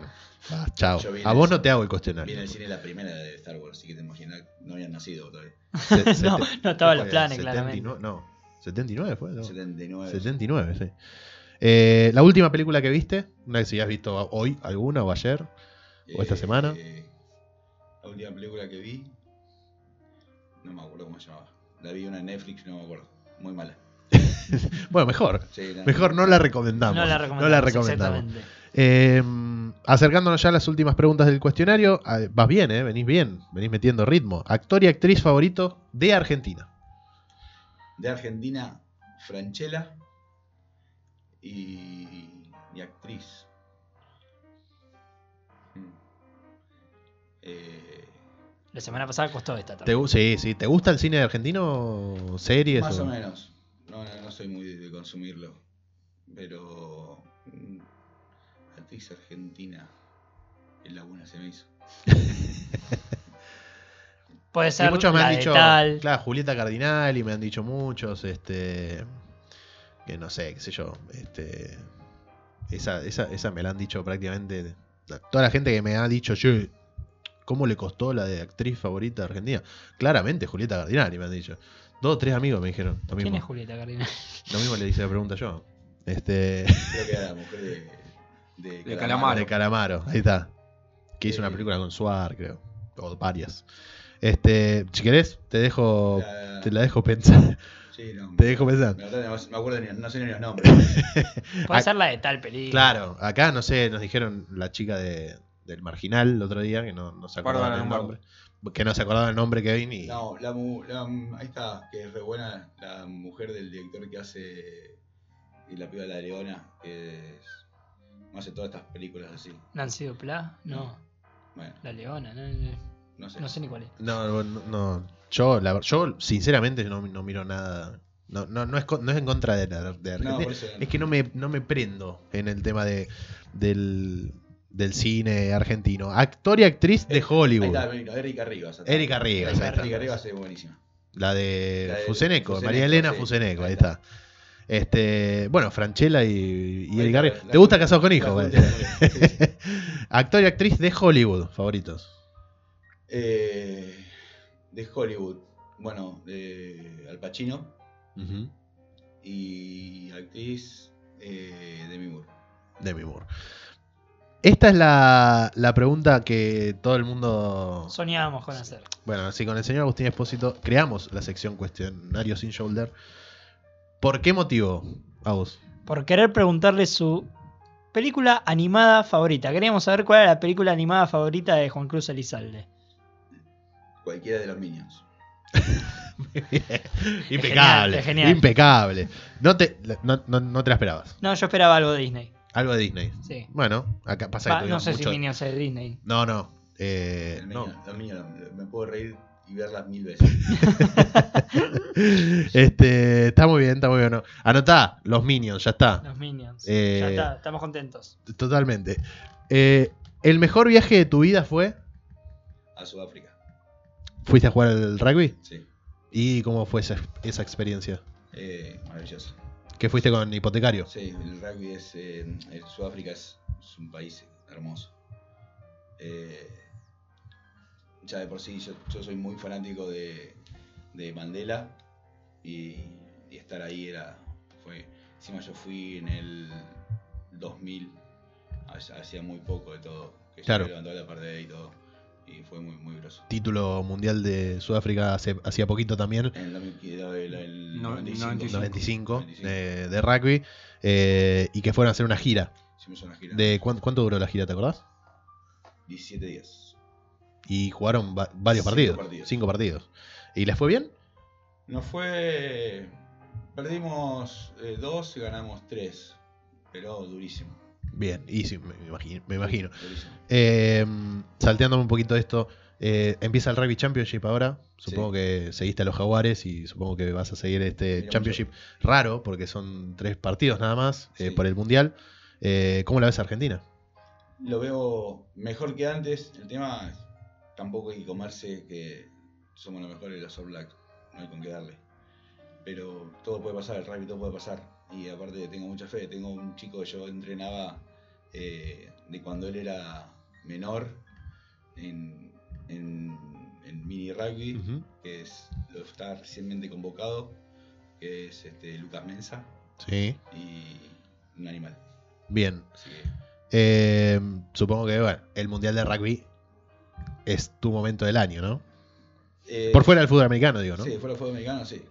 Bueno, chao. Vi A vos el- no te hago el Vi cuestionario. en el cine la primera de Star Wars, así que te imaginas, no habían nacido todavía. [laughs] Se- [laughs] no, no estaba en ¿qué los planes, 79, claramente. No, 79 fue. ¿no? 79. 79, sí. Eh, la última película que viste, no sé si has visto hoy alguna o ayer. ¿O esta semana? Eh, La última película que vi, no me acuerdo cómo se llamaba. La vi una en Netflix, no me acuerdo. Muy mala. [laughs] Bueno, mejor. Sí, Mejor no la recomendamos. No la recomendamos. No la recomendamos. Exactamente. Eh, acercándonos ya a las últimas preguntas del cuestionario. ah, Vas bien, ¿eh? Venís bien. Venís metiendo ritmo. Actor y actriz favorito de Argentina. De Argentina, Franchella y, y actriz. Mm. Eh, La semana pasada costó esta ¿Te, también. gu- sí, sí. ¿Te gusta el cine argentino? ¿Series? más o- o menos. No, no, no soy muy de, consumirlo. Pero. mm, Actriz argentina. Es la buena se me hizo. [laughs] Puede Y ser muchos me la han dicho, tal. claro, Julieta Cardinali, me han dicho muchos, este, que no sé, qué sé yo, este, esa, esa, esa me la han dicho prácticamente, toda la gente que me ha dicho, che, ¿cómo le costó la de actriz favorita de Argentina? Claramente Julieta Cardinali, me han dicho. Dos o tres amigos me dijeron lo ¿Quién es mismo. Julieta Cardinal? Lo mismo le hice la pregunta yo. Este, Creo que era la mujer de. De, De de Calamaro, ahí está. Que hizo una Eh. película con Suar, creo. O varias. Este, si querés, te dejo, La- te la dejo pensar. Sí, no. Te dejo pensar. Me, me acuerdo, ni- no sé ni los nombres. [laughs] Puede ser la de tal película. Claro, acá no sé, nos dijeron la chica de, del marginal el otro día que no, no se acordaban Bárbara el Lombardo. nombre. Que no se acordaban el nombre que y No, la, mu- la- ahí está, que es re buena, la mujer del director que hace y la piba de la leona, que es, hace todas estas películas así. Nancy Duplá, no. Bueno, La Leona, no, no, no sé. no sé ni cuál es. No, no, no. Yo, la, yo sinceramente no, no miro nada. No, no, no, es, no es en contra de, la, de Argentina. No, es que no me, no me prendo en el tema de, del, del cine argentino. Actor y actriz de Eh, Ahí Hollywood. está, vino, Erika Rivas. Erika Rivas, Erika, ahí está. Rivas es buenísima. La de La de Fuseneco, Fuseneco, María Elena sí, Fuseneco, ahí ahí está. está. Este, bueno, Franchella y, y Ahí Erika está, Rivas. ¿Te gusta Casado con güey? sí, sí. [laughs] Actor y actriz de Hollywood, favoritos. Eh, de Hollywood, bueno, de Al Pacino y actriz eh, Demi Moore. Demi Moore. Esta es la, la pregunta que todo el mundo. Soñábamos con hacer. Bueno, así con el señor Agustín Espósito creamos la sección cuestionario sin shoulder. ¿Por qué motivo, Agus? Por querer preguntarle su película animada favorita. Queríamos saber cuál era la película animada favorita de Juan Cruz Elizalde. Cualquiera de los Minions. [laughs] impecable, es genial. impecable. No te, no, no- no te la esperabas. No, yo esperaba algo de Disney. Algo de Disney. Sí. Bueno, acá pasa Va, que no sé si Minions es de Disney. No, no. eh, El no. Minion- los Minions, me puedo reír y verlas mil veces. [laughs] este, está muy bien, está muy bien. Anotá, los Minions, ya está. Los Minions. Eh, Ya está, estamos contentos. Totalmente. Eh, ¿El mejor viaje de tu vida fue? A Sudáfrica, ¿Fuiste a jugar al rugby? sí. ¿Y cómo fue esa, esa experiencia? Eh, maravilloso. ¿Que fuiste con hipotecario? Sí, el rugby es. eh, el Sudáfrica es es un país hermoso. Eh, ya de por sí, yo, yo soy muy fanático de, de Mandela y, y estar ahí era. Fue, encima yo fui en el 2000, hace- hacía muy poco de todo, que Claro. se levantó la parte y todo, y fue muy, muy groso. Título mundial de Sudáfrica hace, hacía poquito también, En el, 2000, el, el No- 95, 95, 95. de, de rugby, eh, y que fueron a hacer una gira. Hicimos una gira. De ¿cuánto, cuánto duró la gira, te acordás? 17 días. Y jugaron va- varios Cinco partidos, partidos. cinco partidos. ¿Y les fue bien? Nos fue. Perdimos eh, dos y ganamos tres. Pero durísimo. Bien, y sí, me imagino. Me imagino. Eh, salteándome un poquito de esto, eh, empieza el Rugby Championship ahora. Supongo Sí. que seguiste a los Jaguares y supongo que vas a seguir este Mira, Championship raro, porque son tres partidos nada más eh, por el Mundial. Eh, ¿Cómo la ves a Argentina? Lo veo mejor que antes. El tema es, tampoco hay que comerse que somos los mejores de los All Black. No hay con qué darle. Pero todo puede pasar, el rugby todo puede pasar. Y aparte tengo mucha fe. Tengo un chico que yo entrenaba eh, de cuando él era menor en, en, en mini rugby. Que es, lo está recientemente convocado, que es este, Lucas Mensa, Sí, y un animal. bien. Así que, Eh, supongo que bueno, el Mundial de Rugby es tu momento del año, ¿no? eh, Por fuera del fútbol americano, digo, ¿no? Sí, fuera del fútbol americano, sí.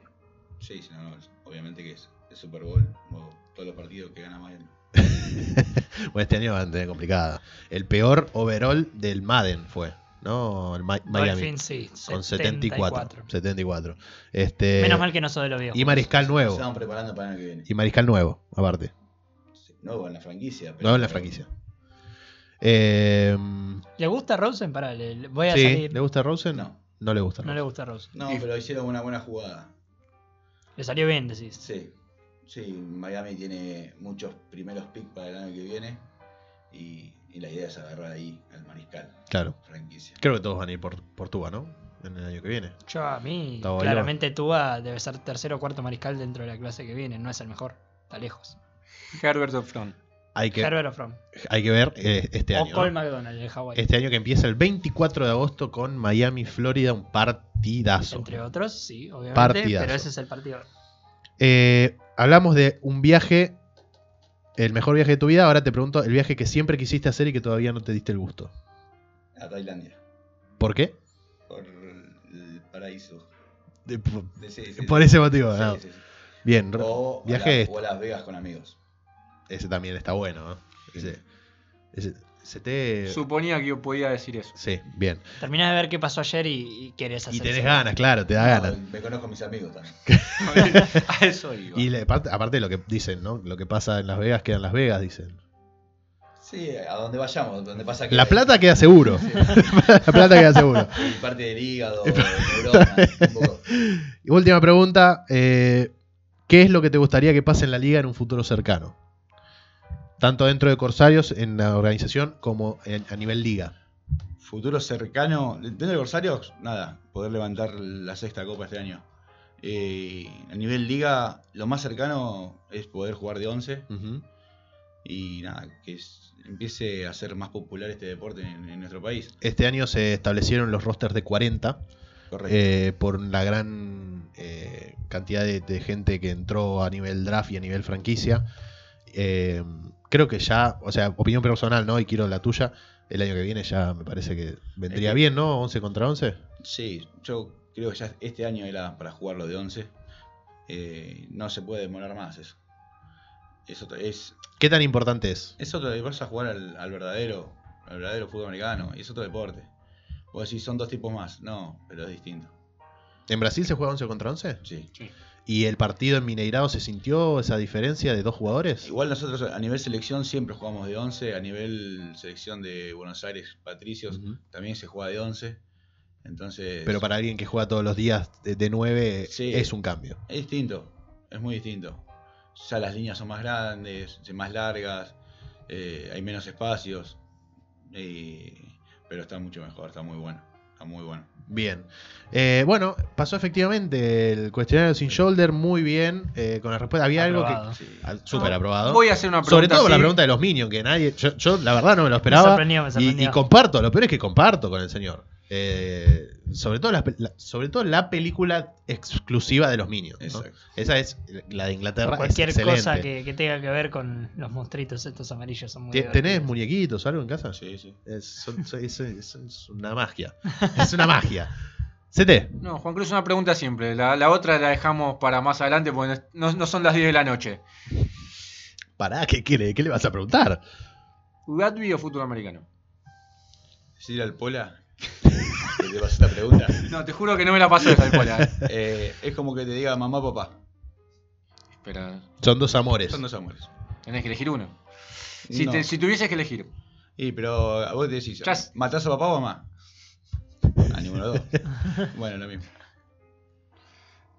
Sí, sí, no, no, obviamente que es Super Bowl, o todos los partidos que gana Miami. [laughs] Bueno, este año va a tener complicada. El peor overall del Madden fue, ¿no? El Mi- Miami. Sí. Con 74. 74. Este, Menos mal que no soy de los viejos. Y Mariscal Se nuevo. estaban preparando para el año que viene. Y Mariscal nuevo, aparte. Sí, Nuevo en la franquicia. Nuevo en la franquicia. Eh, ¿Le gusta Rosen? Pará, le, le- voy a sí, salir. ¿Le gusta Rosen? No. No le gusta No le Rosen. gusta Rosen. No, pero hicieron una buena jugada. Le salió bien, decís. Sí, sí, Miami tiene muchos primeros picks para el año que viene y, y la idea es agarrar ahí al mariscal, Claro. franquicia. Creo que todos van a ir por, por Tuba, ¿no? En el año que viene. Yo a mí, claramente Tua debe ser tercero o cuarto mariscal dentro de la clase que viene. No es el mejor. Está lejos. Herbert of Front. Hay que, hay que ver eh, este o año. Cole ¿no? McDonald, el Hawaii. Este año que empieza el 24 de agosto con Miami, Florida, un partidazo. Entre otros, sí, obviamente. Partidazo. Pero ese es el partido. Eh, hablamos de un viaje, el mejor viaje de tu vida. Ahora te pregunto, el viaje que siempre quisiste hacer y que todavía no te diste el gusto. A Tailandia, ¿Por qué? por el paraíso. De- por, De- sí, sí, por sí. ese motivo. No. Bien, O, viaje a la- este. o a Las Vegas con amigos. ese también está bueno. ¿no? Ese, ese- te... Suponía que yo podía decir eso. Sí, bien. Terminás de ver qué pasó ayer y, y querés hacer Y tenés eso. ganas, claro, te da No, ganas. me conozco a mis amigos también. [laughs] [laughs] a eso iba. Y le- aparte, aparte de lo que dicen, ¿no? Lo que pasa en Las Vegas queda en Las Vegas, dicen. Sí, a donde vayamos, donde pasa que. La plata queda seguro. Sí, [laughs] La plata queda seguro. y parte del hígado, neurona, un poco. Y última pregunta. eh, ¿Qué es lo que te gustaría que pase en la liga en un futuro cercano? Tanto dentro de Corsarios, en la organización, como en- a nivel liga. Futuro cercano. Dentro de Corsarios, nada, poder levantar la sexta copa este año. Eh, a nivel liga, lo más cercano es poder jugar de 11 Ujú. y nada, que es- empiece a ser más popular este deporte en, en nuestro país. Este año se establecieron los rosters de 40 Correcto. eh, por la gran eh, cantidad de, de gente que entró a nivel draft y a nivel franquicia. Creo que ya, o sea, opinión personal, ¿no? Y quiero la tuya. El año que viene ya me parece que vendría Es que- bien, ¿no? 11 contra 11. Sí, yo creo que ya este año era para jugarlo de 11. Eh, no se puede demorar más eso. Es otro, es, ¿Qué tan importante es? es otro vas a jugar al, al verdadero al verdadero fútbol americano y es otro deporte. Vos decís, son dos tipos más. No, pero es distinto. ¿En Brasil se juega 11 contra 11? Sí. ¿Y el partido en Mineirao se sintió esa diferencia de dos jugadores? Igual nosotros a nivel selección siempre jugamos de 11. A nivel selección de Buenos Aires, Patricios, también se juega de 11. Entonces, Pero para alguien que juega todos los días de, de 9 Sí. es un cambio. es distinto. Es muy distinto. Ya las líneas son más grandes, son más largas, eh, hay menos espacios. y- pero está mucho mejor, está muy bueno. Está muy bueno. Bien. Eh, bueno, pasó efectivamente el cuestionario sin shoulder muy bien. eh, con la respuesta. Había Aprobado. algo que. Sí. Súper aprobado. Voy a hacer una pregunta. Sobre todo por la pregunta de los Minions, que nadie. Yo, yo, la verdad no me lo Me esperaba. sorprendió, me y, sorprendió. y comparto, lo peor es que comparto con el señor. Eh, sobre, todo la, la- sobre todo la película exclusiva de los Minions. Esa es la de Inglaterra. es Cualquier excelente. cosa que, que tenga que ver con los monstruitos estos amarillos son muy ¿Tenés divertidos. muñequitos o algo en casa? Sí, sí. Es, son- es- es- es una magia. [laughs] Es una magia. CT. No, Juan Cruz, una pregunta simple. La, la otra la dejamos para más adelante porque no, no son las 10 de la noche. Pará, ¿qué, quiere? ¿qué le vas a preguntar? ¿Rugby o fútbol americano? Decirle al Pola que te pasó esta pregunta. [laughs] No, te juro que no me la paso esa escuela. eh. Eh, es como que te diga mamá, papá. Espera, Son dos amores. Son dos amores. tenés que elegir uno. Si, No. te- si tuvieses que elegir. Y pero a vos te decís, Ya s- ¿matás a papá o mamá? A ninguno de los dos. [laughs] bueno, lo mismo.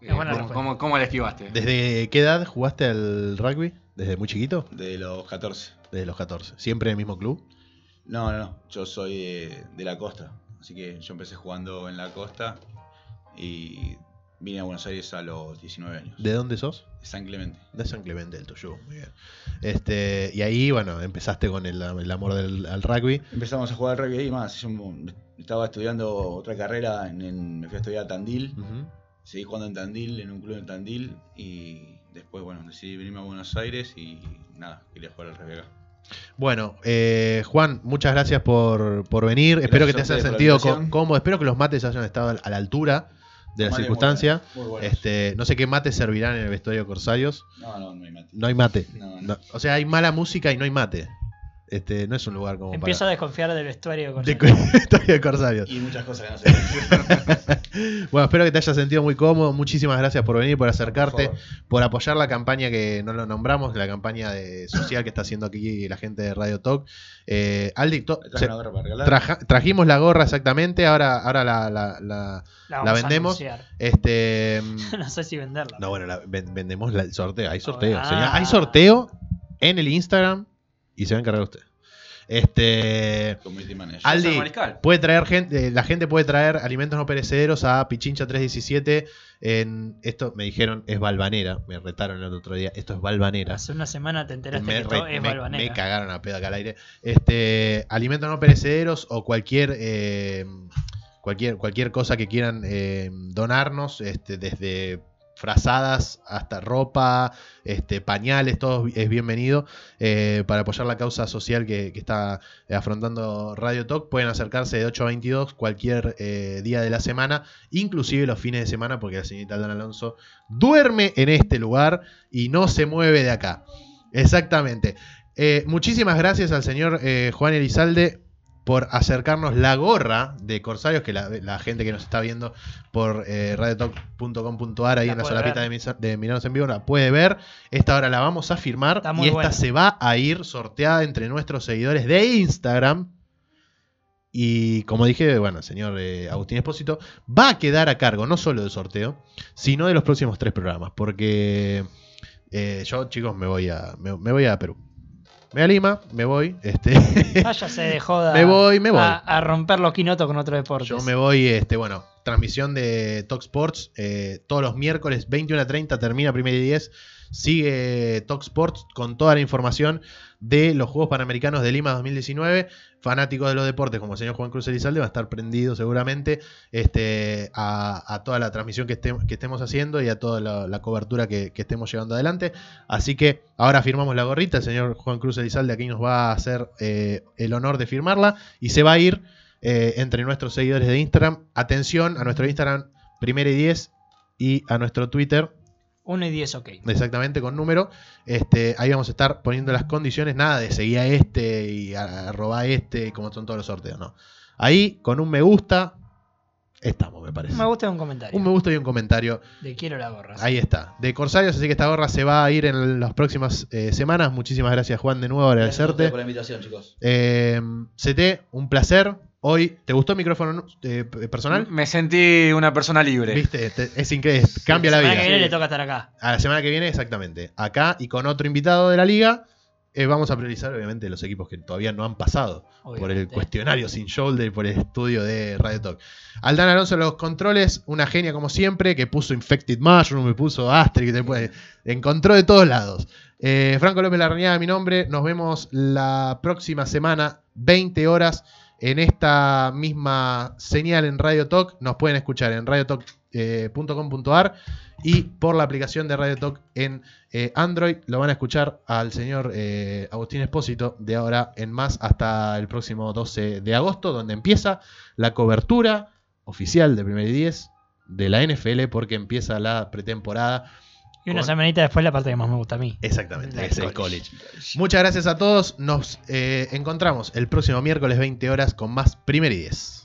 Buena ¿cómo, respuesta. cómo- cómo la esquivaste? ¿Desde qué edad jugaste al rugby? ¿Desde muy chiquito? De los 14. Desde los 14. ¿Siempre en el mismo club? No, no, no. Yo soy de, de la costa. Así que yo empecé jugando en la costa y vine a Buenos Aires a los 19 años. ¿De dónde sos? San Clemente. De San Clemente del Tuyú. Muy bien. Este, y ahí, bueno, empezaste con el, el amor del, al rugby. Empezamos a jugar al rugby y más. Yo estaba estudiando otra carrera, en, en- me fui a estudiar a Tandil. Seguí jugando en Tandil, en un club en Tandil. Y después, bueno, decidí venirme a Buenos Aires y nada, quería jugar al rugby acá. Bueno, eh, Juan, muchas gracias por, por venir. Espero que te hayas sentido cómodo. Espero que los mates hayan estado a la altura de la muy circunstancia. muy. Este, no sé qué mates servirán en el vestuario de Corsarios. No, no, no hay mate. No hay mate. No, no. No, o sea, hay mala música y no hay mate. Este, no es un lugar como Empiezo a desconfiar del vestuario de Corsarios. vestuario de Corsarios. [laughs] Y muchas cosas que no sé. [laughs] Bueno, espero que te hayas sentido muy cómodo. Muchísimas gracias por venir, por acercarte, Por apoyar la campaña que no lo nombramos, la campaña de social que está haciendo aquí la gente de Radio Talk. Eh, Aldi, to- ¿Traje se- una gorra para regalar? traja- trajimos la gorra exactamente, ahora, ahora la, la- la- La, La vamos a vendemos. este [laughs] no sé si venderla. No, bueno, vendemos la- el sorteo. Hay sorteo. Ah. señor. Hay sorteo en el Instagram y se va a encargar usted. Este. Aldi, puede traer gente, eh, la gente puede traer alimentos no perecederos a Pichincha 317. En, esto me dijeron es Balvanera. Me retaron el otro día. Esto es Balvanera. Hace una semana te enteraste Me, que todo es me- Balvanera. me cagaron a pedo acá al aire. Este, alimentos no perecederos o cualquier eh, cualquier cualquier cosa que quieran eh, donarnos, este, desde frazadas hasta ropa, este, pañales, todo es bienvenido eh, para apoyar la causa social que, está afrontando Radio Talk. Pueden acercarse de 8 a 22 cualquier eh, día de la semana, inclusive los fines de semana, porque la señorita Dan Alonso duerme en este lugar y no se mueve de acá. Exactamente. Eh, muchísimas gracias al señor eh, Juan Elizalde por acercarnos la gorra de Corsarios, que la, la gente que nos está viendo por eh, radiotalk.com.ar ahí La en la solapita de, de Miranos en Vivo la puede ver. Esta hora la vamos a firmar y esta buena. se va a ir sorteada entre nuestros seguidores de Instagram. Y como dije, bueno, señor eh, Agustín Espósito va a quedar a cargo no solo del sorteo, sino de los próximos tres programas. Porque eh, yo, chicos, me voy a, me, me voy a Perú. Me voy a Lima, me voy. Este, [laughs] Váyase de joda. Me voy, me voy. A, a romper los quinotos con otro deporte. yo me voy, este, bueno, transmisión de Talk Sports eh, todos los miércoles, 21 a 30, termina primera y 10. Sigue Talk Sports con toda la información de los Juegos Panamericanos de Lima 2019. Fanáticos de los deportes, como el señor Juan Cruz Elizalde, va a estar prendido seguramente este, a, toda la transmisión que, estem- que estemos haciendo y a toda la, cobertura que, que estemos llevando adelante. Así que ahora firmamos la gorrita. El señor Juan Cruz Elizalde aquí nos va a hacer eh, el honor de firmarla y se va a ir eh, entre nuestros seguidores de Instagram. Atención a nuestro Instagram, primera y 10, y a nuestro Twitter, 1 y 10, ok. exactamente con número. Este, ahí vamos a estar poniendo las condiciones, nada de seguir a este y a- arroba este, y como son todos los sorteos, no. Ahí, con un me gusta, estamos, me parece. Me gusta un comentario. Un me gusta y un comentario. De quiero la gorra. Ahí está. De Corsarios, así que esta gorra se va a ir en las próximas eh, semanas. Muchísimas gracias, Juan, de nuevo, agradecerte. por la invitación, chicos. Eh, CT, un placer. Hoy, ¿te gustó el micrófono eh, personal? Me sentí una persona libre. Viste, Te- es increíble, cambia la semana vida. que viene le toca estar acá. A la semana que viene, exactamente. Acá y con otro invitado de la liga. eh, vamos a priorizar obviamente los equipos que todavía no han pasado por el cuestionario sin shoulder y por el estudio de Radio Talk. Aldana Alonso en los controles, una genia como siempre, que puso Infected Mushroom, me puso Asterix, después encontró de todos lados. Eh, Franco López Larrañaga, mi nombre. Nos vemos la próxima semana, 20 horas, en esta misma señal en Radio Talk. Nos pueden escuchar en radiotalk.com.ar y por la aplicación de Radio Talk en eh, Android. Lo van a escuchar al señor eh, Agustín Espósito de ahora en más hasta el próximo 12 de agosto, donde empieza la cobertura oficial de Primer y 10 de la NFL porque empieza la pretemporada. Y una con- semanita después la parte que más me gusta a mí. Exactamente, es el college. college. Muchas gracias a todos. Nos eh, encontramos el próximo miércoles 20 horas con más Primer y 10.